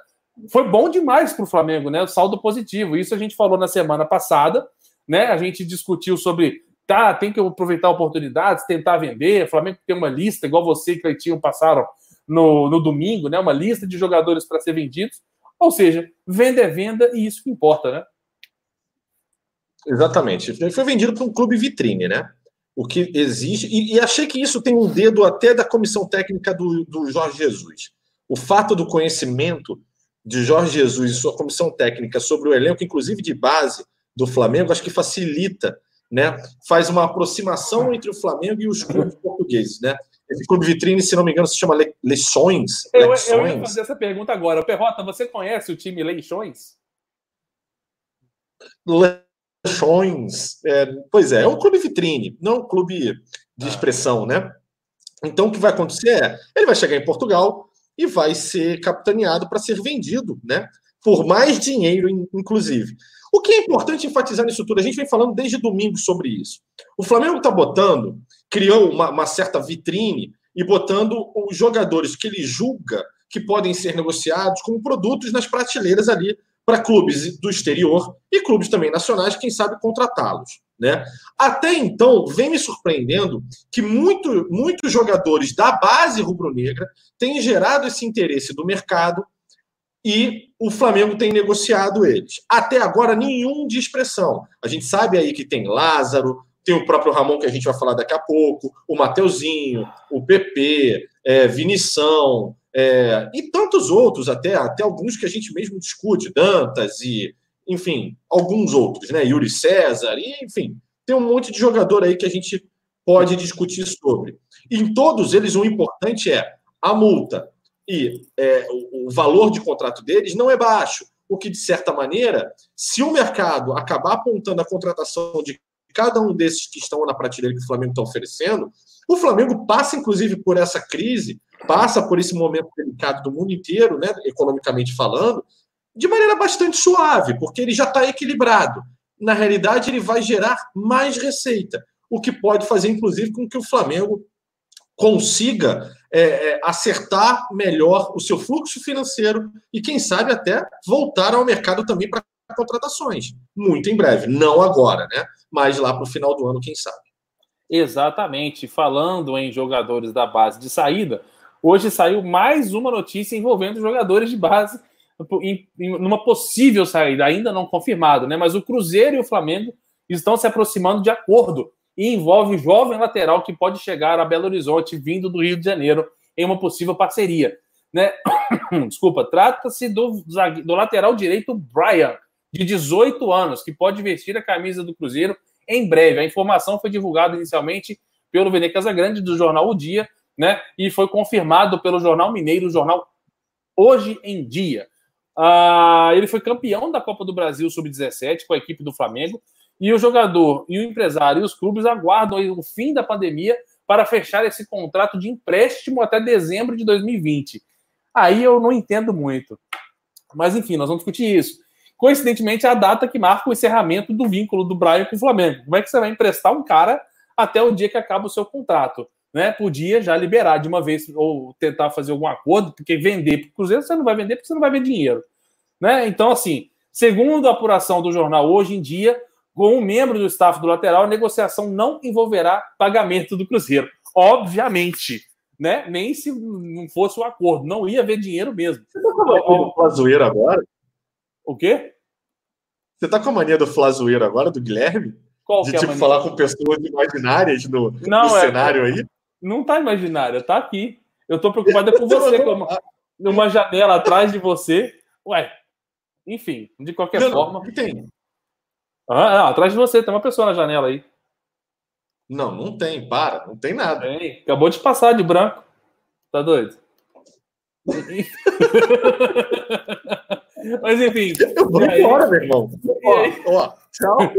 foi bom demais para o Flamengo, né? O saldo positivo. Isso a gente falou na semana passada, né? A gente discutiu sobre tá, tem que aproveitar oportunidades, tentar vender. O Flamengo tem uma lista, igual você e Cleitinho passaram no, no domingo, né? Uma lista de jogadores para ser vendidos. Ou seja, venda é venda e isso que importa, né? Exatamente. Foi vendido para um clube vitrine, né? O que existe. E, e, achei que isso tem um dedo até da comissão técnica do, do Jorge Jesus. O fato do conhecimento de Jorge Jesus e sua comissão técnica sobre o elenco, inclusive de base do Flamengo, acho que facilita né, faz uma aproximação entre o Flamengo e os clubes portugueses, né? Esse clube vitrine, se não me engano, se chama Le Leixões. Eu, eu ia fazer essa pergunta agora. Perrota, você conhece o time Leixões? Leixões. É, pois é, é um clube vitrine, não um clube de ah. expressão, né? Então, o que vai acontecer é, ele vai chegar em Portugal, e vai ser capitaneado para ser vendido, né? Por mais dinheiro, inclusive. O que é importante enfatizar nisso tudo? A gente vem falando desde domingo sobre isso. O Flamengo está botando, criou uma, uma certa vitrine e botando os jogadores que ele julga que podem ser negociados como produtos nas prateleiras ali para clubes do exterior e clubes também nacionais, quem sabe contratá-los. Né? Até então, vem me surpreendendo que muito, muitos jogadores da base rubro-negra têm gerado esse interesse do mercado e o Flamengo tem negociado eles. Até agora, nenhum de expressão. A gente sabe aí que tem Lázaro, tem o próprio Ramon, que a gente vai falar daqui a pouco, o Mateuzinho, o PP, é, Vinição, é, e tantos outros, até, até alguns que a gente mesmo discute, Dantas e, enfim, alguns outros, né? Yuri César, e, enfim, tem um monte de jogador aí que a gente pode discutir sobre. Em todos eles, o importante é a multa e é, o, o valor de contrato deles não é baixo. O que, de certa maneira, se o mercado acabar apontando a contratação de cada um desses que estão na prateleira que o Flamengo está oferecendo, o Flamengo passa, inclusive, por essa crise, passa por esse momento delicado do mundo inteiro, né, economicamente falando, de maneira bastante suave, porque ele já está equilibrado. Na realidade, ele vai gerar mais receita, o que pode fazer, inclusive, com que o Flamengo consiga é, é, acertar melhor o seu fluxo financeiro e, quem sabe, até voltar ao mercado também para contratações. Muito em breve, não agora, né? Mas lá para o final do ano, quem sabe. Exatamente. Falando em jogadores da base de saída, hoje saiu mais uma notícia envolvendo jogadores de base em, em, numa possível saída, ainda não confirmado, né? Mas o Cruzeiro e o Flamengo estão se aproximando de acordo e envolve o jovem lateral que pode chegar a Belo Horizonte vindo do Rio de Janeiro em uma possível parceria. Né? <coughs> Desculpa, trata-se do, do lateral direito Brian, de 18 anos, que pode vestir a camisa do Cruzeiro em breve. A informação foi divulgada inicialmente pelo Vene Casagrande, do jornal O Dia, né? E foi confirmado pelo jornal Mineiro, o jornal Hoje em Dia. Ah, ele foi campeão da Copa do Brasil Sub-17 com a equipe do Flamengo. E o jogador e o empresário e os clubes aguardam o fim da pandemia para fechar esse contrato de empréstimo até dezembro de 2020. Aí eu não entendo muito. Mas enfim, nós vamos discutir isso coincidentemente, é a data que marca o encerramento do vínculo do Brian com o Flamengo. Como é que você vai emprestar um cara até o dia que acaba o seu contrato? Né? Podia já liberar de uma vez ou tentar fazer algum acordo, porque vender para o Cruzeiro você não vai vender porque você não vai ver dinheiro. Né? Então, assim, segundo a apuração do jornal hoje em dia, com um membro do staff do lateral, a negociação não envolverá pagamento do Cruzeiro. Obviamente, né? Nem se não fosse o um acordo, não ia ver dinheiro mesmo. Você tá com a zoeira agora? O quê? Você tá com a mania do Flazoeiro agora, do Guilherme? Qual de que é tipo falar com pessoas imaginárias no, não, no é, cenário aí? Não tá imaginária, tá aqui. Eu tô preocupado <laughs> com você, como numa janela atrás de você. Ué, enfim, de qualquer não, forma. Não, tem. Ah, não, atrás de você, tem uma pessoa na janela aí. Não, não tem, para, não tem nada. Tem. Acabou de passar de branco. Tá doido? <laughs> Mas enfim. Eu vou embora, meu irmão. Ó, ó, tchau. <laughs>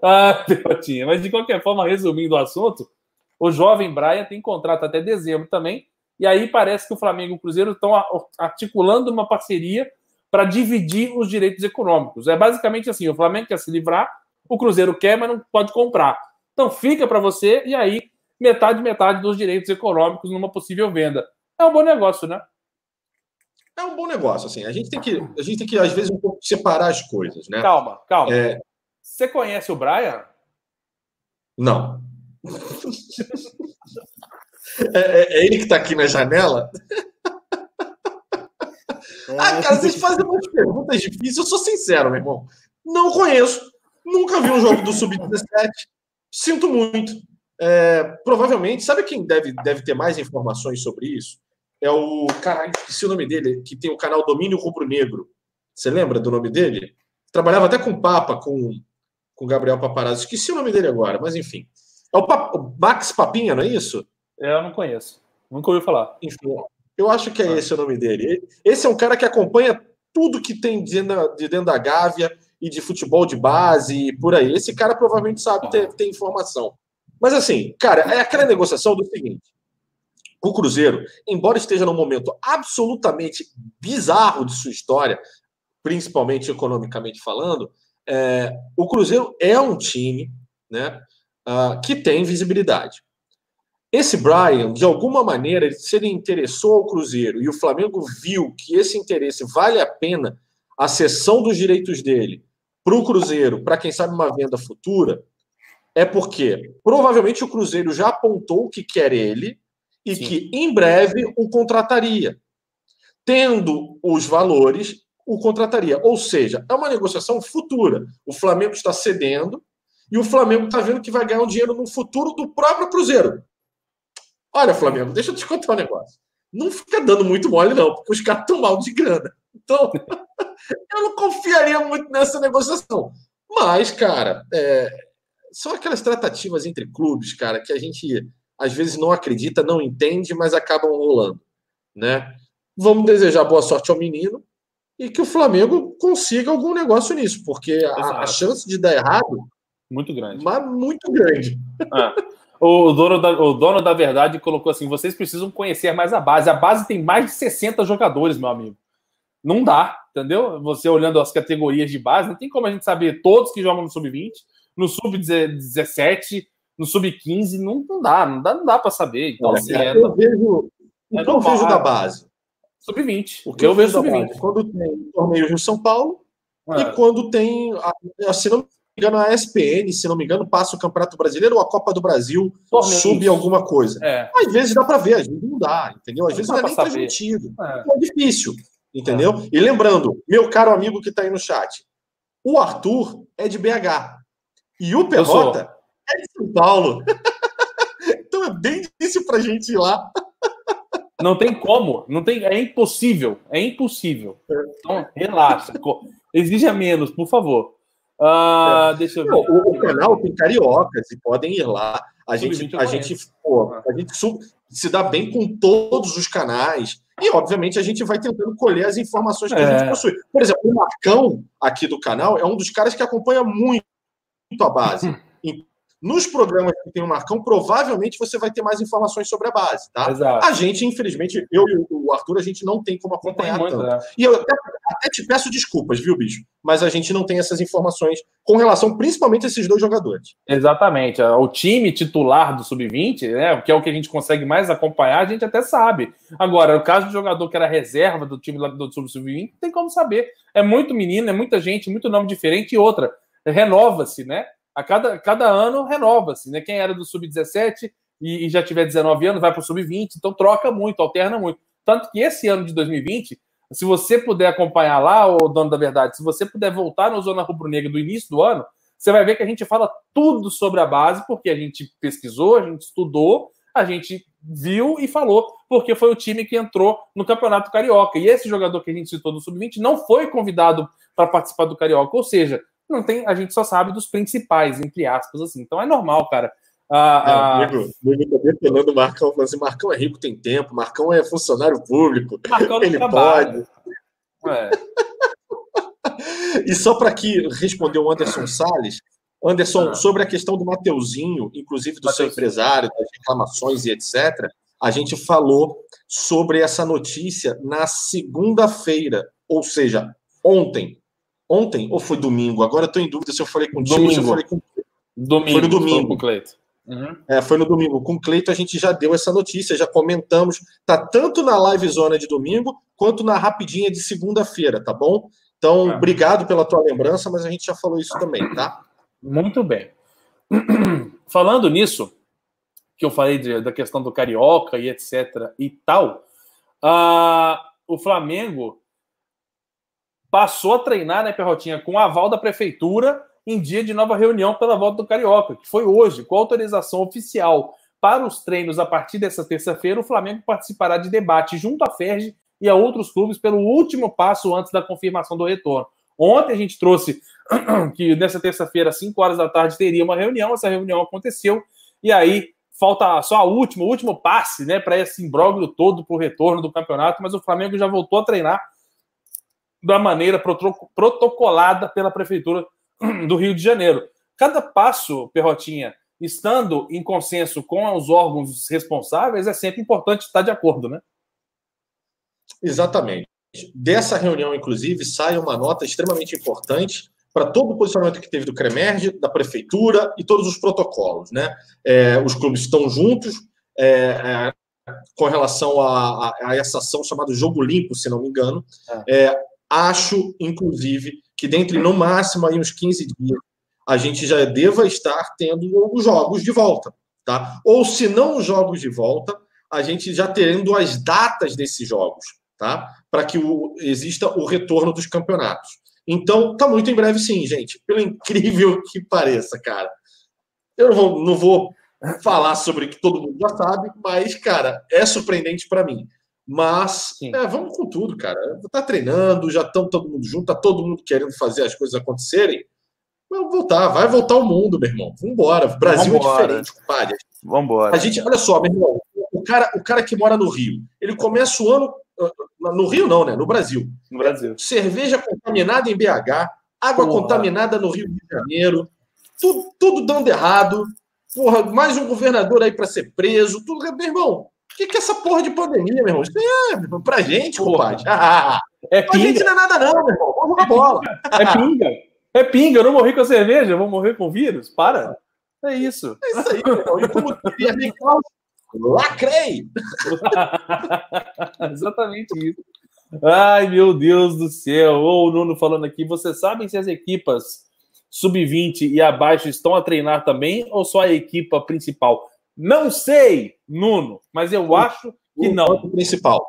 ah, Pelotinha. Mas de qualquer forma, resumindo o assunto, o jovem Brian tem contrato até dezembro também. E aí parece que o Flamengo e o Cruzeiro estão articulando uma parceria para dividir os direitos econômicos. É basicamente assim: o Flamengo quer se livrar, o Cruzeiro quer, mas não pode comprar. Então fica para você e aí metade metade dos direitos econômicos numa possível venda. É um bom negócio, né? é um bom negócio, assim. A gente tem que, a gente tem que às vezes, um pouco separar as coisas, né? Calma, calma. É... Você conhece o Brian? Não. <laughs> é, é, é, ele que está aqui na janela? Ah, cara, vocês fazem umas perguntas difíceis. Eu sou sincero, meu irmão. Não conheço. Nunca vi um jogo do Sub-17. Sinto muito. É, provavelmente, sabe quem deve, deve ter mais informações sobre isso? é o. Caralho, esqueci o nome dele, que tem o canal Domínio Rubro Negro. Você lembra do nome dele? Trabalhava até com o Papa, com com Gabriel Paparazzo. Esqueci o nome dele agora, mas enfim. É o, Pap... o Max Papinha, não é isso? É, eu não conheço. Nunca ouvi falar. Enfim, eu acho que é ah. esse o nome dele. Esse é um cara que acompanha tudo que tem de dentro da Gávea e de futebol de base e por aí. Esse cara provavelmente sabe ter, ter informação. Mas assim, cara, é aquela negociação do seguinte: o Cruzeiro, embora esteja num momento absolutamente bizarro de sua história, principalmente economicamente falando, é, o Cruzeiro é um time né, uh, que tem visibilidade. Esse Brian, de alguma maneira, se ele interessou ao Cruzeiro e o Flamengo viu que esse interesse vale a pena a cessão dos direitos dele para o Cruzeiro, para quem sabe uma venda futura, é porque provavelmente o Cruzeiro já apontou que quer ele e Sim. que em breve o contrataria. Tendo os valores, o contrataria. Ou seja, é uma negociação futura. O Flamengo está cedendo e o Flamengo está vendo que vai ganhar um dinheiro no futuro do próprio Cruzeiro. Olha, Flamengo, deixa eu te contar um negócio. Não fica dando muito mole, não, porque os caras estão mal de grana. Então, <laughs> eu não confiaria muito nessa negociação. Mas, cara, é, são aquelas tratativas entre clubes, cara, que a gente às vezes não acredita, não entende, mas acabam rolando, né? Vamos desejar boa sorte ao menino e que o Flamengo consiga algum negócio nisso, porque a, a chance de dar errado muito grande, mas muito grande. É. <laughs> O dono, da, o dono da verdade colocou assim: vocês precisam conhecer mais a base. A base tem mais de 60 jogadores, meu amigo. Não dá, entendeu? Você olhando as categorias de base, não tem como a gente saber todos que jogam no sub-20, no sub-17, no sub-15, não, não, dá, não dá, não dá para saber. Então, assim, é, eu vejo, é eu vejo da base. Sub-20. O que eu, eu vejo sub-20. Quando tem torneios no São Paulo é. e quando tem, se não engano, a SPN, se não me engano, passa o Campeonato Brasileiro ou a Copa do Brasil Torneio. sub alguma coisa. É. Às vezes dá para ver, às vezes não dá, entendeu? Às não vezes não é nem transmitido. É. é difícil, entendeu? É. E lembrando, meu caro amigo que está aí no chat, o Arthur é de BH e o Perrota é de São Paulo. <laughs> então é bem difícil para a gente ir lá. Não tem como, não tem, é impossível, é impossível. É. Então, relaxa, exija menos, por favor. Ah, deixa eu ver. o, o, canal tem cariocas e podem ir lá. A gente, a gente, pô, a gente se dá bem com todos os canais. E, obviamente, a gente vai tentando colher as informações que é. a gente possui. Por exemplo, o Marcão, aqui do canal, é um dos caras que acompanha muito a base. <laughs> Nos programas que tem o Marcão, provavelmente você vai ter mais informações sobre a base, tá? Exato. A gente, infelizmente, eu e o Arthur, a gente não tem como acompanhar tem muito, tanto. Né? E eu até, até, te peço desculpas, viu, bicho? Mas a gente não tem essas informações com relação principalmente a esses dois jogadores. Exatamente. O time titular do Sub-20, né, que é o que a gente consegue mais acompanhar, a gente até sabe. Agora, o caso do jogador que era reserva do time do Sub-20, não tem como saber. É muito menino, é muita gente, muito nome diferente e outra. Renova-se, né? A cada, cada ano renova-se, né? Quem era do sub-17 e, e, já tiver 19 anos vai para o sub-20, então troca muito, alterna muito. Tanto que esse ano de 2020, se você puder acompanhar lá, o dono da verdade, se você puder voltar no Zona Rubro Negra do início do ano, você vai ver que a gente fala tudo sobre a base, porque a gente pesquisou, a gente estudou, a gente viu e falou, porque foi o time que entrou no Campeonato Carioca. E esse jogador que a gente citou do Sub-20 não foi convidado para participar do Carioca, ou seja, não tem, a gente só sabe dos principais, entre aspas, assim. Então é normal, cara. Ah, é, amigo, amigo tá defendendo o Marcão, falando assim, Marcão é rico, tem tempo, Marcão é funcionário público, Marcão ele pode. É. e só para aqui responder o Anderson <clears throat> Salles, Anderson, ah. sobre a questão do Mateuzinho, inclusive do Mateuzinho. seu empresário, das reclamações e etc., a gente falou sobre essa notícia na segunda-feira, ou seja, ontem, ontem ou foi domingo? Agora eu tô em dúvida se eu falei com domingo. ou se eu falei com Domingo. Foi no domingo. Com Cleito. Uhum. É, foi no domingo. Com o Cleito a gente já deu essa notícia, já comentamos. Tá tanto na live zona de domingo quanto na rapidinha de segunda-feira, tá bom? Então, é. obrigado pela tua lembrança, mas a gente já falou isso também, tá? Muito bem. <clears throat> Falando nisso, que eu falei de, da questão do Carioca e etc e tal, uh, o Flamengo passou a treinar, né, Perrotinha, com aval da prefeitura em dia de nova reunião pela volta do Carioca, que foi hoje, com autorização oficial para os treinos a partir dessa terça-feira, o Flamengo participará de debate junto à Ferge e a outros clubes pelo último passo antes da confirmação do retorno. Ontem a gente trouxe <clears throat> que nessa terça-feira, às 5 horas da tarde, teria uma reunião, essa reunião aconteceu, e aí falta só a última, o último passe, né, para esse imbróglio todo para o retorno do campeonato, mas o Flamengo já voltou a treinar da maneira protocolada pela Prefeitura do Rio de Janeiro. Cada passo, Perrotinha, estando em consenso com os órgãos responsáveis, é sempre importante estar de acordo, né? Exatamente. Dessa reunião, inclusive, sai uma nota extremamente importante para todo o posicionamento que teve do CREMERG, da Prefeitura e todos os protocolos. Né? É, os clubes estão juntos é, é, com relação a, a, a, essa ação chamada Jogo Limpo, se não me engano. É. Acho, inclusive, que dentro no máximo aí uns 15 dias a gente já deva estar tendo os jogos de volta. Tá? Ou se não os jogos de volta, a gente já tendo as datas desses jogos tá? Para que o, exista o retorno dos campeonatos. Então, tá muito em breve, sim, gente. Pelo incrível que pareça, cara. Eu não vou, não vou falar sobre o que todo mundo já sabe, mas, cara, é surpreendente para mim. Mas é, vamos com tudo, cara. Tá treinando, já estão todo mundo junto, tá todo mundo querendo fazer as coisas acontecerem. Vamos voltar, vai voltar o mundo, meu irmão. Vambora. O Brasil Vambora. é diferente, compadre. Vambora. A gente, olha só, meu irmão, o cara, o cara que mora no Rio, ele começa o ano no Rio não, né? No Brasil. No Brasil. Cerveja contaminada em BH, água Porra. contaminada no Rio de Janeiro, tudo, tudo dando errado. Porra, mais um governador aí para ser preso, tudo. Meu irmão, que, que é essa porra de pandemia, meu irmão? Isso é pra gente, compadre. é pinga. A gente não é nada, não, meu irmão. Vamos jogar bola. É pinga. É pinga, eu não morri com a cerveja, eu vou morrer com o vírus. Para. É isso. É isso aí, meu irmão. E como diria Lacrei! <laughs> Exatamente isso. Ai, meu Deus do céu. Ou o Nuno falando aqui, vocês sabem se as equipas sub-20 e abaixo estão a treinar também ou só a equipa principal? Não sei, Nuno, mas eu acho que não. principal.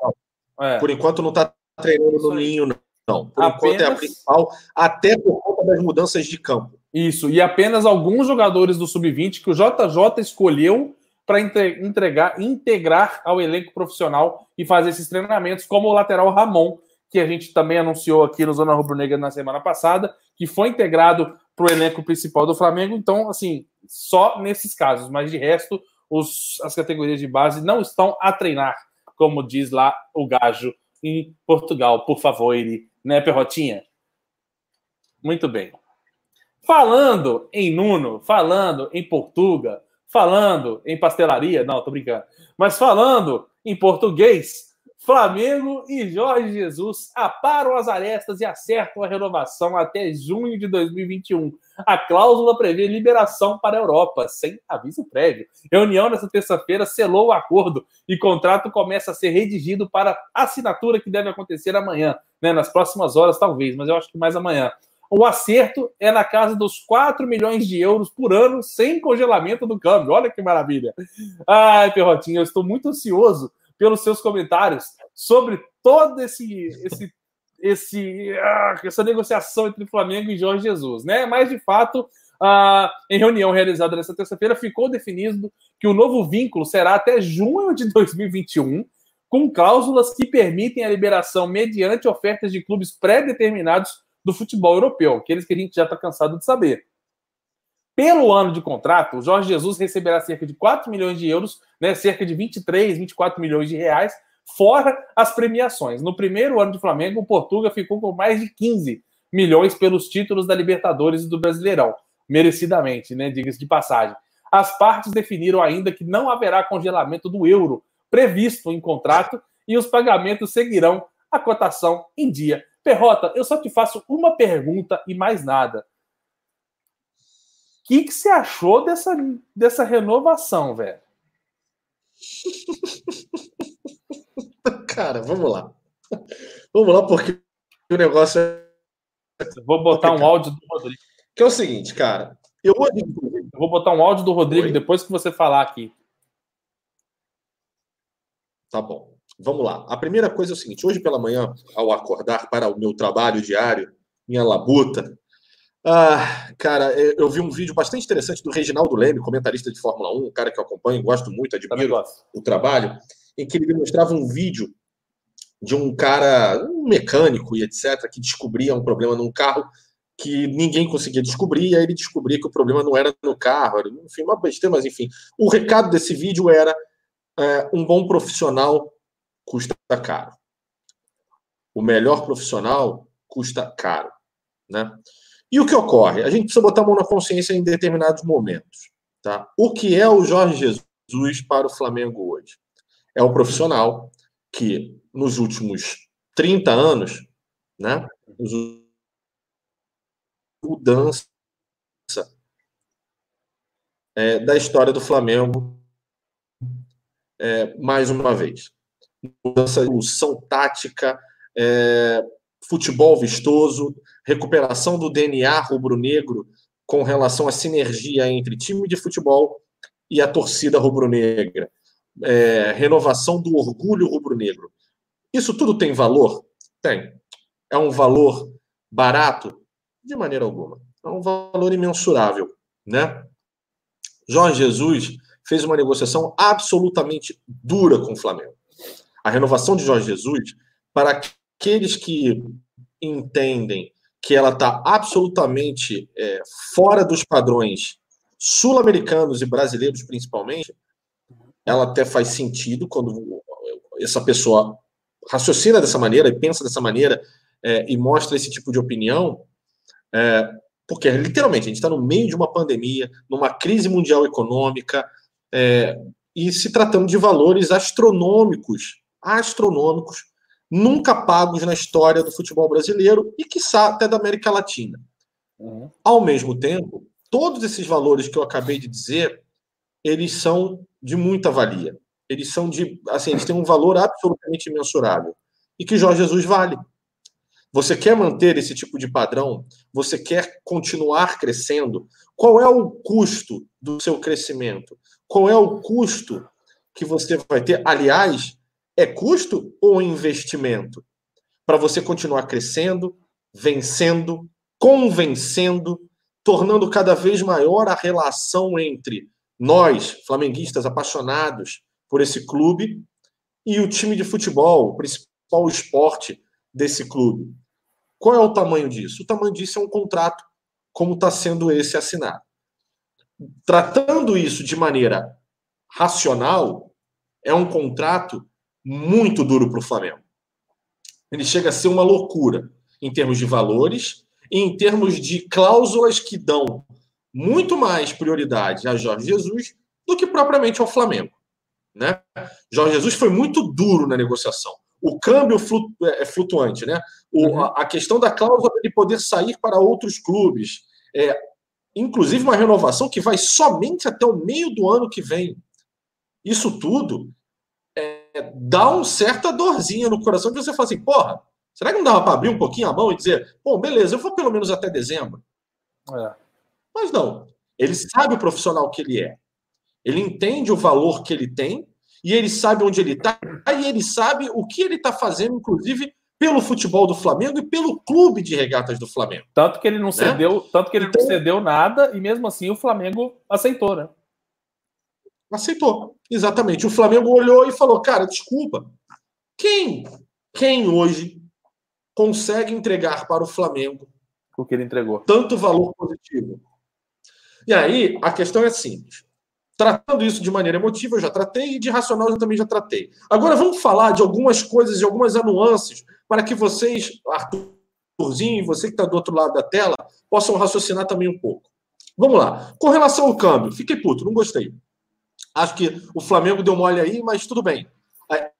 É. Por enquanto não está treinando no ninho, não. Por apenas... enquanto é a principal, até por conta das mudanças de campo. Isso, e apenas alguns jogadores do sub-20 que o JJ escolheu para entregar, integrar ao elenco profissional e fazer esses treinamentos, como o lateral Ramon, que a gente também anunciou aqui no Zona Rubro Negra na semana passada, que foi integrado para o elenco principal do Flamengo. Então, assim, só nesses casos, mas de resto, os, as categorias de base não estão a treinar, como diz lá o Gajo em Portugal. Por favor, ele, né, Perrotinha? Muito bem. Falando em Nuno, falando em Portuga, falando em pastelaria, não, tô brincando, mas falando em português, Flamengo e Jorge Jesus aparam as arestas e acertam a renovação até junho de 2021. A cláusula prevê liberação para a Europa, sem aviso prévio. Reunião nesta terça-feira selou o acordo e contrato começa a ser redigido para assinatura que deve acontecer amanhã, né, nas próximas horas, talvez, mas eu acho que mais amanhã. O acerto é na casa dos 4 milhões de euros por ano, sem congelamento do câmbio. Olha que maravilha. Ai, Perrotinho, eu estou muito ansioso pelos seus comentários sobre todo esse, esse, esse ah, essa negociação entre Flamengo e Jorge Jesus, né? Mas de fato, ah, em reunião realizada nesta terça-feira, ficou definido que o novo vínculo será até junho de 2021, com cláusulas que permitem a liberação mediante ofertas de clubes pré-determinados do futebol europeu, aqueles que a gente já está cansado de saber. Pelo ano de contrato, o Jorge Jesus receberá cerca de 4 milhões de euros, né, cerca de 23, 24 milhões de reais, fora as premiações. No primeiro ano de Flamengo, o Portuga ficou com mais de 15 milhões pelos títulos da Libertadores e do Brasileirão, merecidamente, né, diga-se de passagem. As partes definiram ainda que não haverá congelamento do euro previsto em contrato e os pagamentos seguirão a cotação em dia. Perrota, eu só te faço uma pergunta e mais nada. O que, que você achou dessa, dessa renovação, velho? <laughs> Cara, vamos lá. Vamos lá, porque o negócio é. Vou botar um áudio do Rodrigo. Que é o seguinte, cara. Eu vou botar um áudio do Rodrigo Oi? depois que você falar aqui. Tá bom. Vamos lá. A primeira coisa é o seguinte: hoje pela manhã, ao acordar para o meu trabalho diário, minha labuta, ah, cara, eu vi um vídeo bastante interessante do Reginaldo Leme, comentarista de Fórmula 1, um cara que eu acompanho, gosto muito, admiro o trabalho, em que ele demonstrava um vídeo de um cara, um mecânico e etc., que descobria um problema num carro que ninguém conseguia descobrir, e aí ele descobria que o problema não era no carro, era, enfim, uma besteira, mas enfim. O recado desse vídeo era é, um bom profissional custa caro. O melhor profissional custa caro, né? E o que ocorre? A gente precisa botar a mão na consciência em determinados momentos. Tá? O que é o Jorge Jesus para o Flamengo hoje? É um profissional que, nos últimos 30 anos, né, mudança é, da história do Flamengo é, mais uma vez. Mudança de evolução tática, é, futebol vistoso, recuperação do DNA rubro-negro com relação à sinergia entre time de futebol e a torcida rubro-negra, é, renovação do orgulho rubro-negro. Isso tudo tem valor? Tem. É um valor barato? De maneira alguma. É um valor imensurável, né? Jorge Jesus fez uma negociação absolutamente dura com o Flamengo. A renovação de Jorge Jesus, para aqueles que entendem que ela está absolutamente é, fora dos padrões sul-americanos e brasileiros, principalmente, ela até faz sentido quando essa pessoa raciocina dessa maneira e pensa dessa maneira é, e mostra esse tipo de opinião, é, porque literalmente a gente está no meio de uma pandemia, numa crise mundial econômica, é, e se tratando de valores astronômicos, astronômicos, nunca pagos na história do futebol brasileiro e, quiçá, até da América Latina. Uhum. Ao mesmo tempo, todos esses valores que eu acabei de dizer, eles são de muita valia. Eles são de, assim, eles têm um valor absolutamente imensurável e que Jorge Jesus vale. Você quer manter esse tipo de padrão? Você quer continuar crescendo? Qual é o custo do seu crescimento? Qual é o custo que você vai ter? Aliás, é custo ou investimento? Para você continuar crescendo, vencendo, convencendo, tornando cada vez maior a relação entre nós, flamenguistas apaixonados por esse clube, e o time de futebol, o principal esporte desse clube. Qual é o tamanho disso? O tamanho disso é um contrato, como está sendo esse assinado. Tratando isso de maneira racional, é um contrato muito duro para o Flamengo. Ele chega a ser uma loucura em termos de valores e em termos de cláusulas que dão muito mais prioridade a Jorge Jesus do que propriamente ao Flamengo. Né? Jorge Jesus foi muito duro na negociação. O câmbio é, é flutuante, né? O, uhum. a, questão da cláusula de poder sair para outros clubes, é, inclusive uma renovação que vai somente até o meio do ano que vem. Isso tudo dá um certa dorzinha no coração de você falar assim, porra, será que não dava para abrir um pouquinho a mão e dizer, bom, beleza, eu vou pelo menos até dezembro? É. Mas não. Ele sabe o profissional que ele é. Ele entende o valor que ele tem e ele sabe onde ele está e ele sabe o que ele está fazendo, inclusive pelo futebol do Flamengo e pelo clube de regatas do Flamengo. Tanto que ele não né? cedeu, tanto que ele então, não cedeu nada e mesmo assim o Flamengo aceitou, né? Aceitou, exatamente. O Flamengo olhou e falou: cara, desculpa. Quem, quem hoje consegue entregar para o Flamengo o que ele entregou? Tanto valor positivo. E aí, a questão é simples. Tratando isso de maneira emotiva, eu já tratei, e de racional eu também já tratei. Agora vamos falar de algumas coisas, de algumas nuances, para que vocês, Arthurzinho, você que está do outro lado da tela, possam raciocinar também um pouco. Vamos lá. Com relação ao câmbio, fiquei puto, não gostei. Acho que o Flamengo deu mole aí, mas tudo bem. É,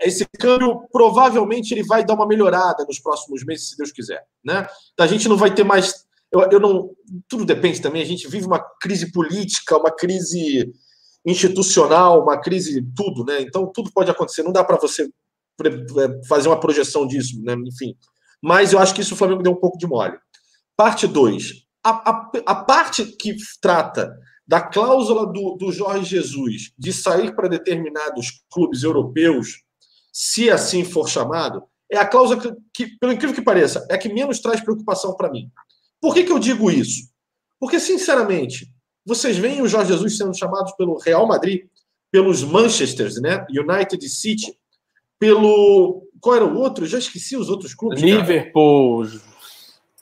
esse câmbio provavelmente ele vai dar uma melhorada nos próximos meses, se Deus quiser, né? A gente não vai ter mais, eu, eu não, tudo depende também. A gente vive uma crise política, uma crise institucional, uma crise tudo, né? Então tudo pode acontecer. Não dá para você é, fazer uma projeção disso, né? Enfim. Mas eu acho que isso o Flamengo deu um pouco de mole. Parte 2. A, a, a parte que trata da cláusula do, do Jorge Jesus de sair para determinados clubes europeus, se assim for chamado, é a cláusula que, que, pelo incrível que pareça, é a que menos traz preocupação para mim. Por que, que eu digo isso? Porque, sinceramente, vocês veem o Jorge Jesus sendo chamado pelo Real Madrid, pelos Manchesters, né? United City, pelo. Qual era o outro? Já esqueci os outros clubes. Liverpool. Cara.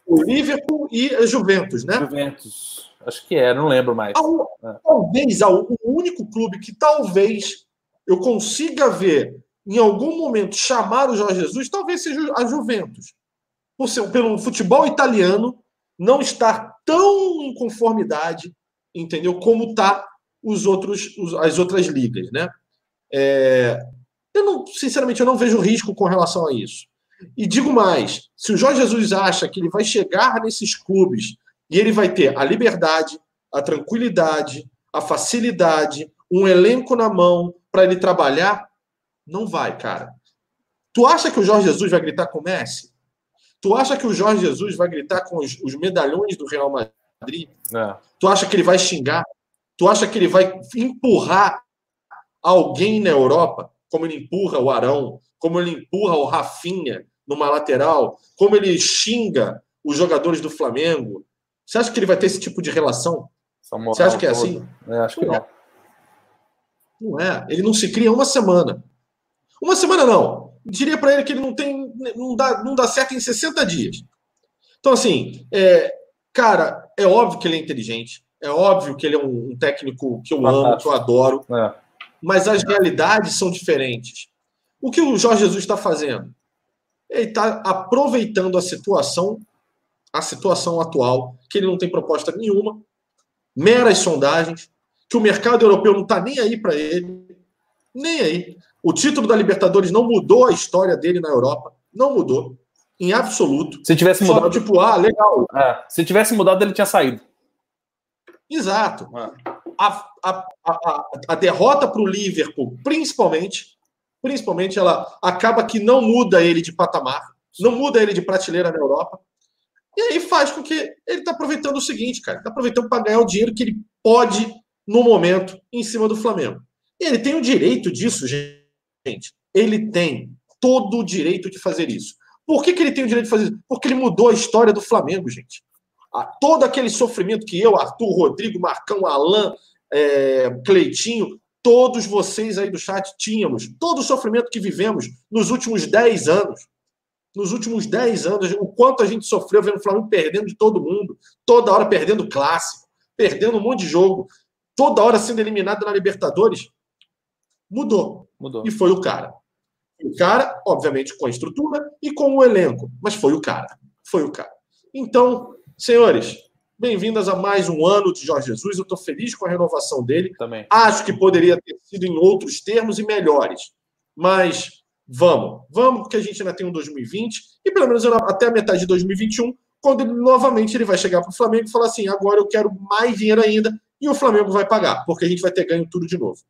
O Liverpool e a Juventus, né? Juventus. Acho que é, não lembro mais. É. Talvez o único clube que talvez eu consiga ver em algum momento chamar o Jorge Jesus, talvez seja a Juventus. Por ser, pelo futebol italiano não estar tão em conformidade entendeu? Como tá os outros, os, as outras ligas, né? É, eu não, sinceramente, eu não vejo risco com relação a isso. E digo mais: se o Jorge Jesus acha que ele vai chegar nesses clubes e ele vai ter a liberdade, a tranquilidade, a facilidade, um elenco na mão para ele trabalhar, não vai, cara. Tu acha que o Jorge Jesus vai gritar com o Messi? Tu acha que o Jorge Jesus vai gritar com os, os medalhões do Real Madrid? É. Tu acha que ele vai xingar? Tu acha que ele vai empurrar alguém na Europa, como ele empurra o Arão, como ele empurra o Rafinha numa lateral, como ele xinga os jogadores do Flamengo? Você acha que ele vai ter esse tipo de relação? Você acha que é assim? É, acho que não. É. Não é. Ele não se cria uma semana. Uma semana não. Diria para ele que ele não tem, não dá, não dá certo em 60 dias. Então, assim, é, cara, é óbvio que ele é inteligente. É óbvio que ele é um, um técnico que eu Fantástico. amo, que eu adoro. É. Mas as realidades são diferentes. O que o Jorge Jesus está fazendo? Ele está aproveitando a situação, a situação atual, que ele não tem proposta nenhuma, meras sondagens, que o mercado europeu não está nem aí para ele, nem aí. O título da Libertadores não mudou a história dele na Europa, não mudou, em absoluto. Se tivesse mudado, Só, tipo, ah, legal. É, se tivesse mudado, ele tinha saído. Exato. É. A, a, a, a derrota para o Liverpool, principalmente, principalmente, ela acaba que não muda ele de patamar, não muda ele de prateleira na Europa. E aí faz com que ele está aproveitando o seguinte, cara, está aproveitando para ganhar o dinheiro que ele pode no momento em cima do Flamengo. E ele tem o direito disso, gente. Ele tem todo o direito de fazer isso. Por que, que ele tem o direito de fazer isso? Porque ele mudou a história do Flamengo, gente. Todo aquele sofrimento que eu, Arthur, Rodrigo, Marcão, Alain, é, Cleitinho, todos vocês aí do chat tínhamos, todo o sofrimento que vivemos nos últimos 10 anos, nos últimos 10 anos, o quanto a gente sofreu vendo o Flamengo perdendo de todo mundo, toda hora perdendo clássico, perdendo um monte de jogo, toda hora sendo eliminado na Libertadores, mudou. Mudou. E foi o cara. O cara, obviamente, com a estrutura e com o elenco, mas foi o cara. Foi o cara. Então, senhores, bem-vindas a mais um ano de Jorge Jesus. Eu estou feliz com a renovação dele. Também. Acho que poderia ter sido em outros termos e melhores. Mas vamos, vamos, porque a gente ainda tem um 2020 e pelo menos até a metade de 2021, quando ele, novamente ele vai chegar para o Flamengo e falar assim: agora eu quero mais dinheiro ainda e o Flamengo vai pagar, porque a gente vai ter ganho tudo de novo.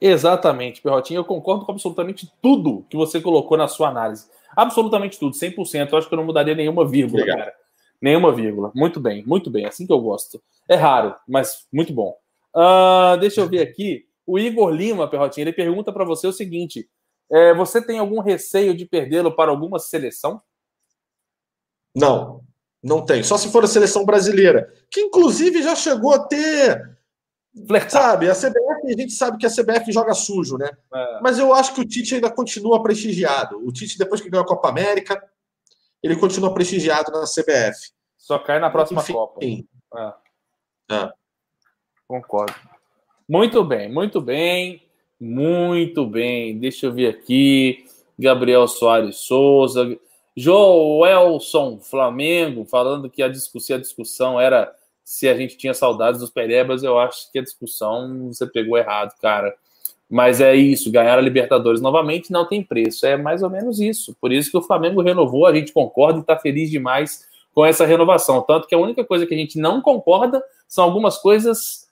Exatamente, Perrotinho. Eu concordo com absolutamente tudo que você colocou na sua análise. Absolutamente tudo, 100%. Eu acho que eu não mudaria nenhuma vírgula, cara. Nenhuma vírgula. Muito bem, muito bem. Assim que eu gosto. É raro, mas muito bom. Uh, deixa eu ver aqui. O Igor Lima, Perrotinho, ele pergunta para você o seguinte: é, você tem algum receio de perdê-lo para alguma seleção? Não, não tem. Só se for a seleção brasileira, que inclusive já chegou a ter. Flertar. Sabe, a CBF, a gente sabe que a CBF joga sujo, né? É. Mas eu acho que o Tite ainda continua prestigiado. O Tite, depois que ganhou a Copa América, ele continua prestigiado na CBF. Só cai na próxima Enfim. Copa. É. É. Concordo. Muito bem, muito bem, muito bem. Deixa eu ver aqui. Gabriel Soares Souza. Joelson Flamengo, falando que a discussão, a discussão era se a gente tinha saudades dos Perebas, eu acho que a discussão você pegou errado, cara. Mas é isso, ganhar a Libertadores novamente não tem preço. É mais ou menos isso. Por isso que o Flamengo renovou, a gente concorda e está feliz demais com essa renovação. Tanto que a única coisa que a gente não concorda são algumas coisas,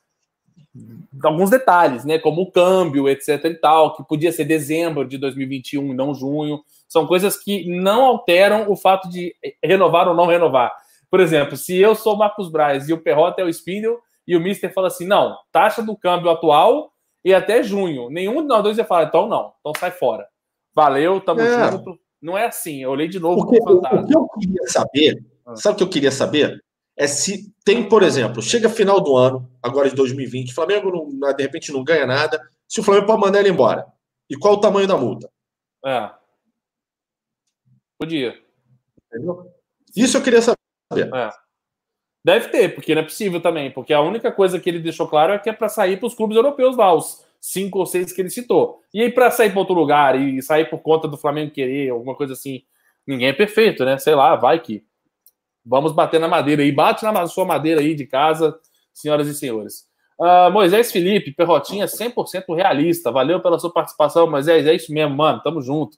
alguns detalhes, né? Como o câmbio, etc e tal, que podia ser dezembro de 2021 não junho. São coisas que não alteram o fato de renovar ou não renovar. Por exemplo, se eu sou o Marcos Braz e o Perrota é o Spindle e o Mister fala assim: não, taxa do câmbio atual e até junho. Nenhum de nós dois ia falar, então não, então sai fora. Valeu, tamo é. junto. Não é assim, eu olhei de novo Porque, o, o que eu queria saber, ah. sabe o que eu queria saber? É se tem, por exemplo, chega final do ano, agora de 2020, o Flamengo não, de repente não ganha nada, se o Flamengo pode mandar ele embora. E qual o tamanho da multa? É. Podia. Entendeu? Isso eu queria saber. É. Deve ter, porque não é possível também. Porque a única coisa que ele deixou claro é que é para sair para os clubes europeus lá, os cinco ou seis que ele citou. E aí, para sair para outro lugar e sair por conta do Flamengo querer, alguma coisa assim, ninguém é perfeito, né? Sei lá, vai que. Vamos bater na madeira aí. Bate na sua madeira aí de casa, senhoras e senhores. Uh, Moisés Felipe, Perrotinha 100% realista. Valeu pela sua participação, Moisés. É isso mesmo, mano. Tamo junto.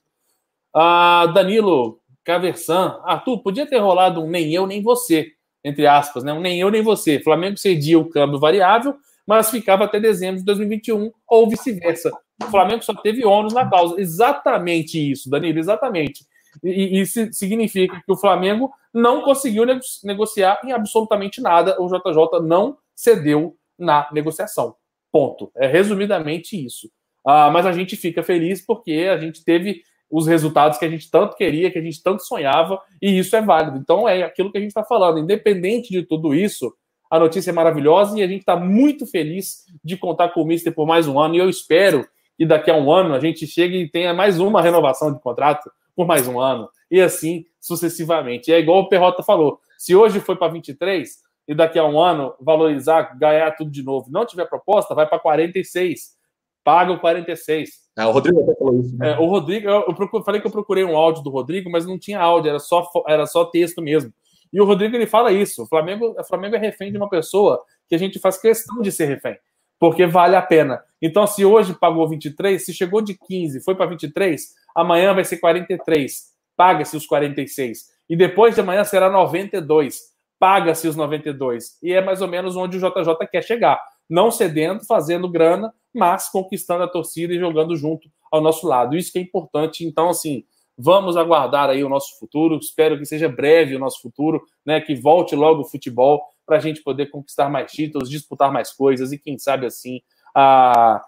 Uh, Danilo Caversan. Arthur, podia ter rolado um nem eu nem você, entre aspas, né? Nem eu nem você. Flamengo cedia o câmbio variável, mas ficava até dezembro de 2021, ou vice-versa. O Flamengo só teve ônus na causa. Exatamente isso, Danilo, exatamente. E isso significa que o Flamengo não conseguiu negociar em absolutamente nada. O JJ não cedeu na negociação. Ponto. É resumidamente isso. Ah, mas a gente fica feliz porque a gente teve os resultados que a gente tanto queria, que a gente tanto sonhava, e isso é válido. Então é aquilo que a gente está falando. Independente de tudo isso, a notícia é maravilhosa e a gente está muito feliz de contar com o Mister por mais um ano. E eu espero que daqui a um ano a gente chegue e tenha mais uma renovação de contrato por mais um ano, e assim sucessivamente. E é igual o Perrota falou: se hoje foi para 23 e daqui a um ano valorizar, ganhar tudo de novo, não tiver proposta, vai para 46. Paga o 46. É, o Rodrigo até falou isso. Né? É, o Rodrigo, eu, eu procuro, falei que eu procurei um áudio do Rodrigo, mas não tinha áudio, era só, era só texto mesmo. E o Rodrigo ele fala isso: o Flamengo, o Flamengo é refém de uma pessoa que a gente faz questão de ser refém, porque vale a pena. Então, se hoje pagou 23, se chegou de 15, foi para 23, amanhã vai ser 43, paga-se os 46. E depois de amanhã será 92, paga-se os 92. E é mais ou menos onde o JJ quer chegar. Não cedendo, fazendo grana, mas conquistando a torcida e jogando junto ao nosso lado. Isso que é importante. Então, assim, vamos aguardar aí o nosso futuro. Espero que seja breve o nosso futuro, né? Que volte logo o futebol para a gente poder conquistar mais títulos, disputar mais coisas e, quem sabe, assim, a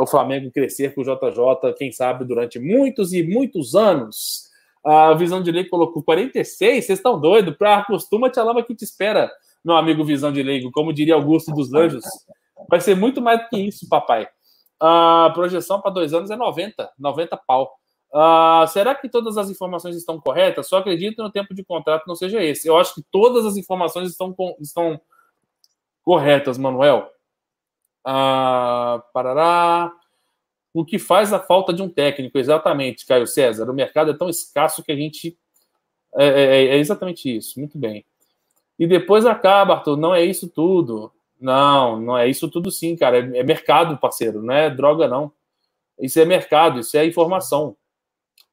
o Flamengo crescer com o JJ, quem sabe, durante muitos e muitos anos. A Visão de Lei colocou 46, vocês estão doidos? Acostuma-te a lama que te espera, meu amigo Visão de Leigo, como diria Augusto dos Anjos. Vai ser muito mais do que isso, papai. A projeção para dois anos é 90, 90 pau. Uh, será que todas as informações estão corretas? Só acredito no tempo de contrato não seja esse. Eu acho que todas as informações estão, estão corretas, Manuel. Ah, parará. O que faz a falta de um técnico, exatamente, Caio César. O mercado é tão escasso que a gente. É, é, é exatamente isso, muito bem. E depois acaba, Arthur, não é isso tudo. Não, não é isso tudo sim, cara. É, é mercado, parceiro, não é droga, não. Isso é mercado, isso é informação.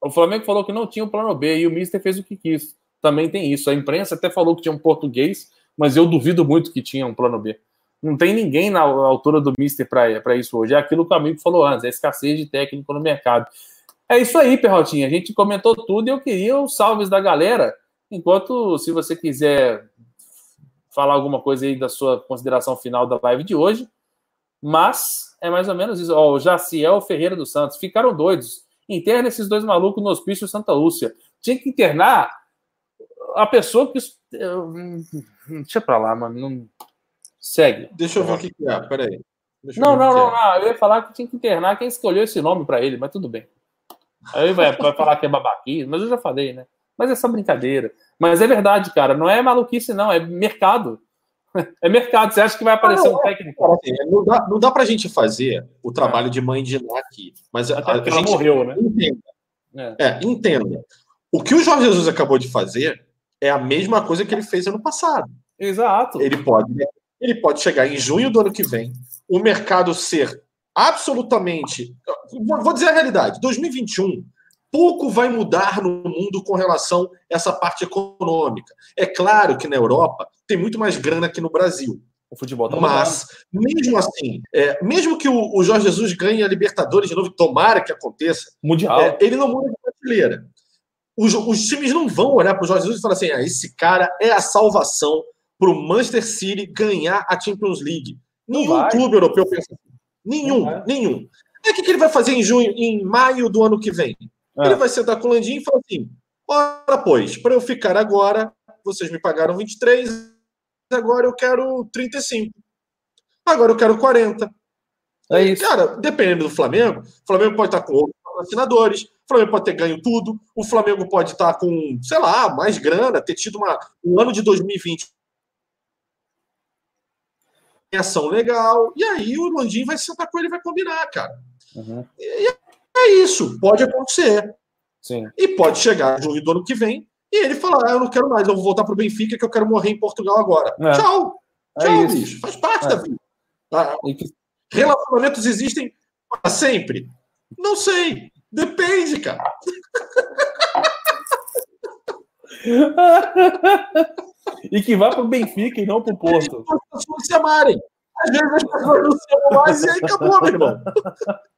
O Flamengo falou que não tinha o plano B e o Mister fez o que quis. Também tem isso. A imprensa até falou que tinha um português, mas eu duvido muito que tinha um plano B. Não tem ninguém na altura do Mister para isso hoje. É aquilo que o amigo falou antes, a escassez de técnico no mercado. É isso aí, Perrotinha. A gente comentou tudo e eu queria os salves da galera. Enquanto, se você quiser falar alguma coisa aí da sua consideração final da live de hoje. Mas é mais ou menos isso. Ó, o Jaciel Ferreira dos Santos. Ficaram doidos. Interna esses dois malucos no hospício Santa Lúcia. Tinha que internar a pessoa que. Deixa pra lá, mano. Não Segue. Deixa eu ver o que, que é, peraí. Não, não, não, é. não, Eu ia falar que tinha que internar quem escolheu esse nome para ele, mas tudo bem. Aí vai, vai falar que é babaquismo, mas eu já falei, né? Mas é só brincadeira. Mas é verdade, cara. Não é maluquice, não. É mercado. <laughs> É mercado. Você acha que vai aparecer não, um técnico? Assim, não dá, não dá pra gente fazer o trabalho de mãe de Ná aqui. Mas Até a, a gente morreu, né? Entenda. É. é, entenda. O que o Jorge Jesus acabou de fazer é a mesma coisa que ele fez ano passado. Exato. Ele pode ele pode chegar em junho do ano que vem, o mercado ser absolutamente. Vou dizer a realidade: 2021, pouco vai mudar no mundo com relação a essa parte econômica. É claro que na Europa tem muito mais grana que no Brasil. O futebol tá Mas, mudando. mesmo assim, é, mesmo que o, o, Jorge Jesus ganhe a Libertadores de novo, tomara que aconteça, Mundial. É, ele não muda de brasileira. Os, os times não vão olhar para o Jorge Jesus e falar assim: ah, esse cara é a salvação para o Manchester City ganhar a Champions League. Nenhum clube europeu pensa assim. Nenhum, nenhum. É o que ele vai fazer em junho, em maio do ano que vem? É. Ele vai sentar com o Landim e falar assim: ora, pois, para eu ficar agora, vocês me pagaram 23, agora eu quero 35. Agora eu quero 40. É isso. Cara, dependendo do Flamengo, o Flamengo pode estar com outros patrocinadores, o Flamengo pode ter ganho tudo, o Flamengo pode estar com, sei lá, mais grana, ter tido uma, um ano de 2020 ação legal, e aí o Landim vai sentar com ele e vai combinar, cara. Uhum. E é isso, pode acontecer. Sim. E pode chegar junho do ano que vem e ele falar: ah, eu não quero mais, eu vou voltar pro Benfica que eu quero morrer em Portugal agora. É. Tchau. É Tchau, isso. bicho. Faz parte é. da vida. Ah, relacionamentos existem para sempre? Não sei. Depende, cara. <laughs> e que vá para o Benfica e não para o Porto. As pessoas se amarem. Às vezes as pessoas não se amam mais e aí acabou, meu irmão. <laughs>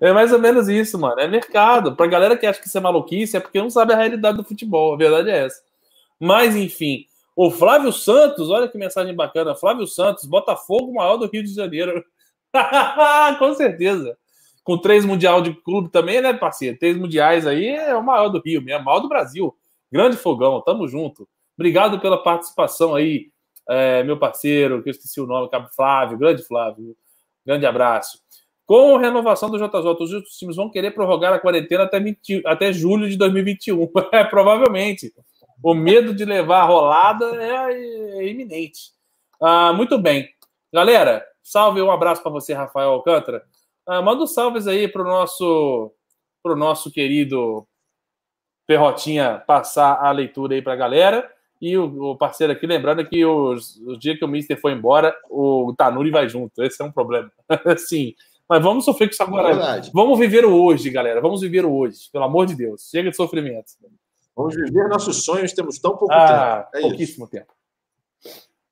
É mais ou menos isso, mano. É mercado. Pra galera que acha que isso é maluquice, é porque não sabe a realidade do futebol. A verdade é essa. Mas, enfim. O Flávio Santos, olha que mensagem bacana. Flávio Santos, Botafogo maior do Rio de Janeiro. <laughs> Com certeza. Com três mundial de clube também, né, parceiro? Três mundiais aí é o maior do Rio, é o maior do Brasil. Grande fogão, tamo junto. Obrigado pela participação aí, é, meu parceiro, que eu esqueci o nome, Cabo Flávio, grande Flávio. Grande abraço. Com a renovação do JJ, os times vão querer prorrogar a quarentena até, 20, até julho de 2021. <laughs> É, provavelmente. O medo de levar a rolada é, é iminente. Ah, muito bem. Galera, salve, um abraço para você, Rafael Alcântara. Ah, manda um salves aí para o nosso, pro nosso querido Perrotinha passar a leitura aí para a galera. E o, o, parceiro aqui, lembrando que os, o dia que o Mister foi embora, o Tanuri vai junto. Esse é um problema. <laughs> Sim. Mas vamos sofrer com isso agora. É vamos viver o hoje, galera. Vamos viver o hoje. Pelo amor de Deus. Chega de sofrimento. Vamos viver nossos sonhos. Temos tão pouco ah, tempo. É pouquíssimo isso. tempo.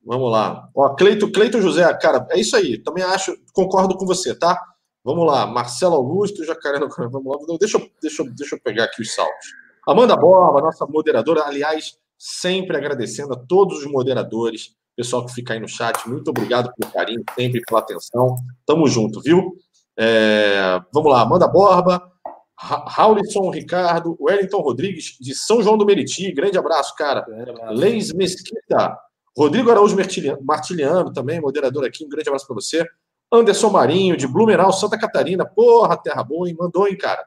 Vamos lá. Ó, Cleito, Cleito José, cara, é isso aí. Também acho, concordo com você, tá? Vamos lá. Marcelo Augusto, Jacaré. Vamos lá. Deixa, deixa, deixa eu pegar aqui os saltos. Amanda Borba, nossa moderadora. Aliás, sempre agradecendo a todos os moderadores pessoal que fica aí no chat, muito obrigado pelo carinho, sempre pela atenção. Tamo junto, viu? É, vamos lá, Amanda Borba, Raulison Ricardo, Wellington Rodrigues, de São João do Meriti, grande abraço, cara. Leis Mesquita, Rodrigo Araújo Martiliano, também, moderador aqui, um grande abraço para você. Anderson Marinho, de Blumenau, Santa Catarina, porra, terra boa, hein? Mandou, hein, cara.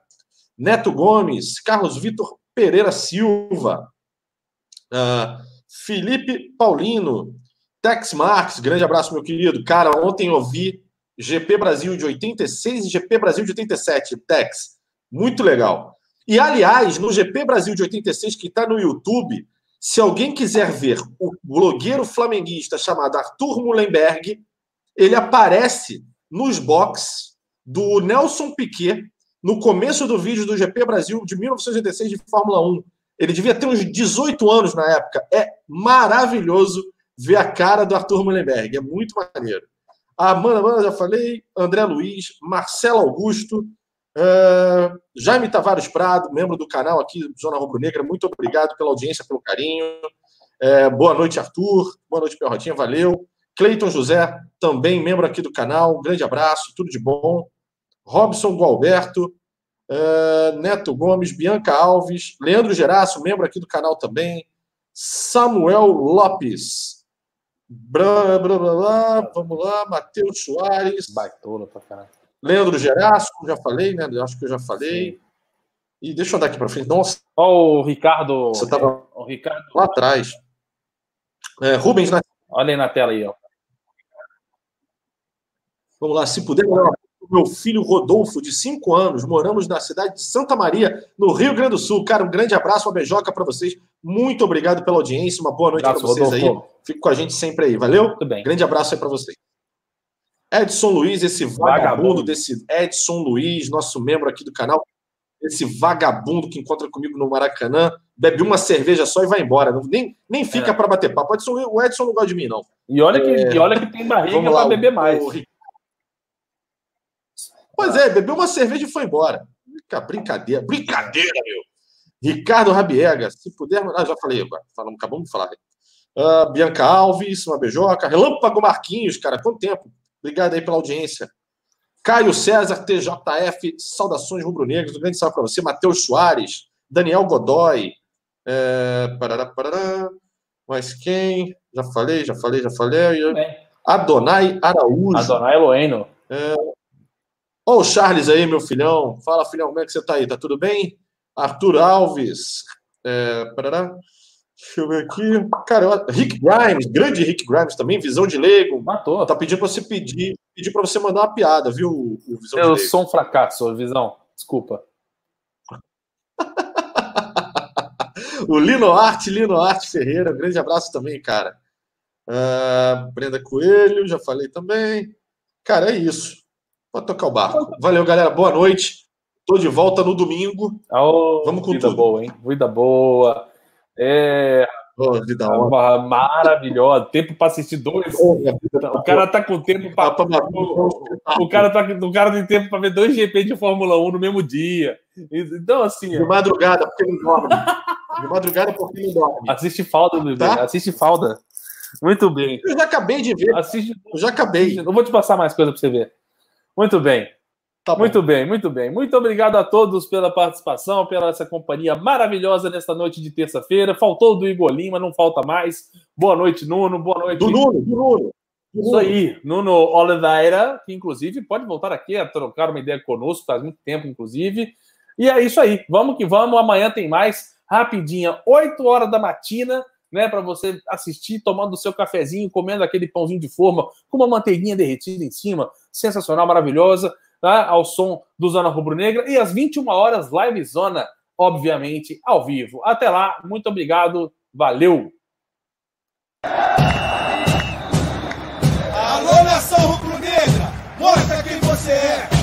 Neto Gomes, Carlos Vitor Pereira Silva, uh, Felipe Paulino, Tex Marques, grande abraço, meu querido. Cara, ontem eu vi GP Brasil de 86 e GP Brasil de 87, Tex. Muito legal. E, aliás, no GP Brasil de 86, que está no YouTube, se alguém quiser ver o blogueiro flamenguista chamado Arthur Mullenberg, ele aparece nos box do Nelson Piquet no começo do vídeo do GP Brasil de 1986 de Fórmula 1. Ele devia ter uns 18 anos na época. É maravilhoso ver a cara do Arthur Mullenberg. É muito maneiro. Amanda, Amanda, já falei. André Luiz, Marcelo Augusto, uh, Jaime Tavares Prado, membro do canal aqui Zona Rubro Negra. Muito obrigado pela audiência, pelo carinho. Uh, boa noite, Arthur. Boa noite, Perrotinha. Valeu. Cleiton José, também membro aqui do canal. Grande abraço, tudo de bom. Robson Gualberto, uh, Neto Gomes, Bianca Alves, Leandro Geraço, membro aqui do canal também. Samuel Lopes, Blá, blá, blá, blá, vamos lá, Matheus Soares. Baitola pra caralho. Leandro Gerasco, já falei, né? Acho que eu já falei. Sim. E deixa eu andar aqui para frente. Nossa. Olha o Ricardo. Você tava o Ricardo... lá atrás. É, Rubens, né? Olha aí na tela aí, ó. Vamos lá, se puder, meu filho Rodolfo, de 5 anos. Moramos na cidade de Santa Maria, no Rio Grande do Sul. Cara, um grande abraço, uma beijoca para vocês. Muito obrigado pela audiência. Uma boa noite para vocês Rodolfo. aí. Fico com a gente sempre aí. Valeu? Muito bem. Grande abraço aí para vocês. Edson Luiz, esse vagabundo, vagabundo desse Edson Luiz, nosso membro aqui do canal, esse vagabundo que encontra comigo no Maracanã, bebe uma cerveja só e vai embora. Nem, nem fica é. para bater papo. Edson, o Edson não gosta de mim, não. E olha que, é... e olha que tem barriga para beber mais. O, Pois é, bebeu uma cerveja e foi embora. Brincadeira, brincadeira, meu. Ricardo Rabiega, se puder. Ah, já falei agora. Falamos, acabamos de falar. Uh, Bianca Alves, uma beijoca. Relâmpago Marquinhos, cara, quanto tempo? Obrigado aí pela audiência. Caio César, TJF, saudações rubro-negras. Um grande salve para você. Matheus Soares, Daniel Godoy. É, parará, parará. Mas quem? Já falei, já falei, já falei. Adonai Araújo. Adonai Loeno. É, Ó, o Charles aí, meu filhão. Fala, filhão, como é que você tá aí? Tá tudo bem? Arthur Alves. É, parará. Deixa eu ver aqui. Cara, Rick Grimes, grande Rick Grimes também, visão de leigo. Matou. Tá pedindo pra você pedir, pedir pra você mandar uma piada, viu, o Visão Eu sou um fracasso, Visão. Desculpa. <laughs> o Lino Arte, Lino Arte Ferreira, grande abraço também, cara. Uh, Brenda Coelho, já falei também. Cara, é isso. Pode tocar o barco. Valeu, galera. Boa noite. Tô de volta no domingo. Oh, Vamos com vida tudo. boa, hein? Vida boa. É, Oh, vida honra. maravilhosa. Tempo para assistir dois. O cara tá com tempo para. O cara, tá, o cara tem tempo para ver dois GP de Fórmula 1 no mesmo dia. Então, assim. De madrugada, porque não dorme. De madrugada, porque não dorme. Assiste falda, Luiz. Tá? Assiste falda. Muito bem. Eu já acabei de ver. Assiste. Eu já acabei. Eu vou te passar mais coisa para você ver. Muito bem. Tá. Muito bem, muito bem. Muito obrigado a todos pela participação, pela essa companhia maravilhosa nesta noite de terça-feira. Faltou do Igor Lima, não falta mais. Boa noite, Nuno. Boa noite. Do Nuno, do Nuno. Do Isso Nuno. aí, Nuno Oliveira, que inclusive pode voltar aqui a trocar uma ideia conosco, faz muito tempo, inclusive. E é isso aí, vamos que vamos. Amanhã tem mais, rapidinha, 8 horas da matina, né? Para você assistir, tomando o seu cafezinho, comendo aquele pãozinho de forma com uma manteiguinha derretida em cima, sensacional, maravilhosa, tá? Ao som do Zona Rubro Negra. E às 21 horas, Live Zona, obviamente, ao vivo. Até lá, muito obrigado, valeu! Alô, nação rubro-negra, mostra quem você é.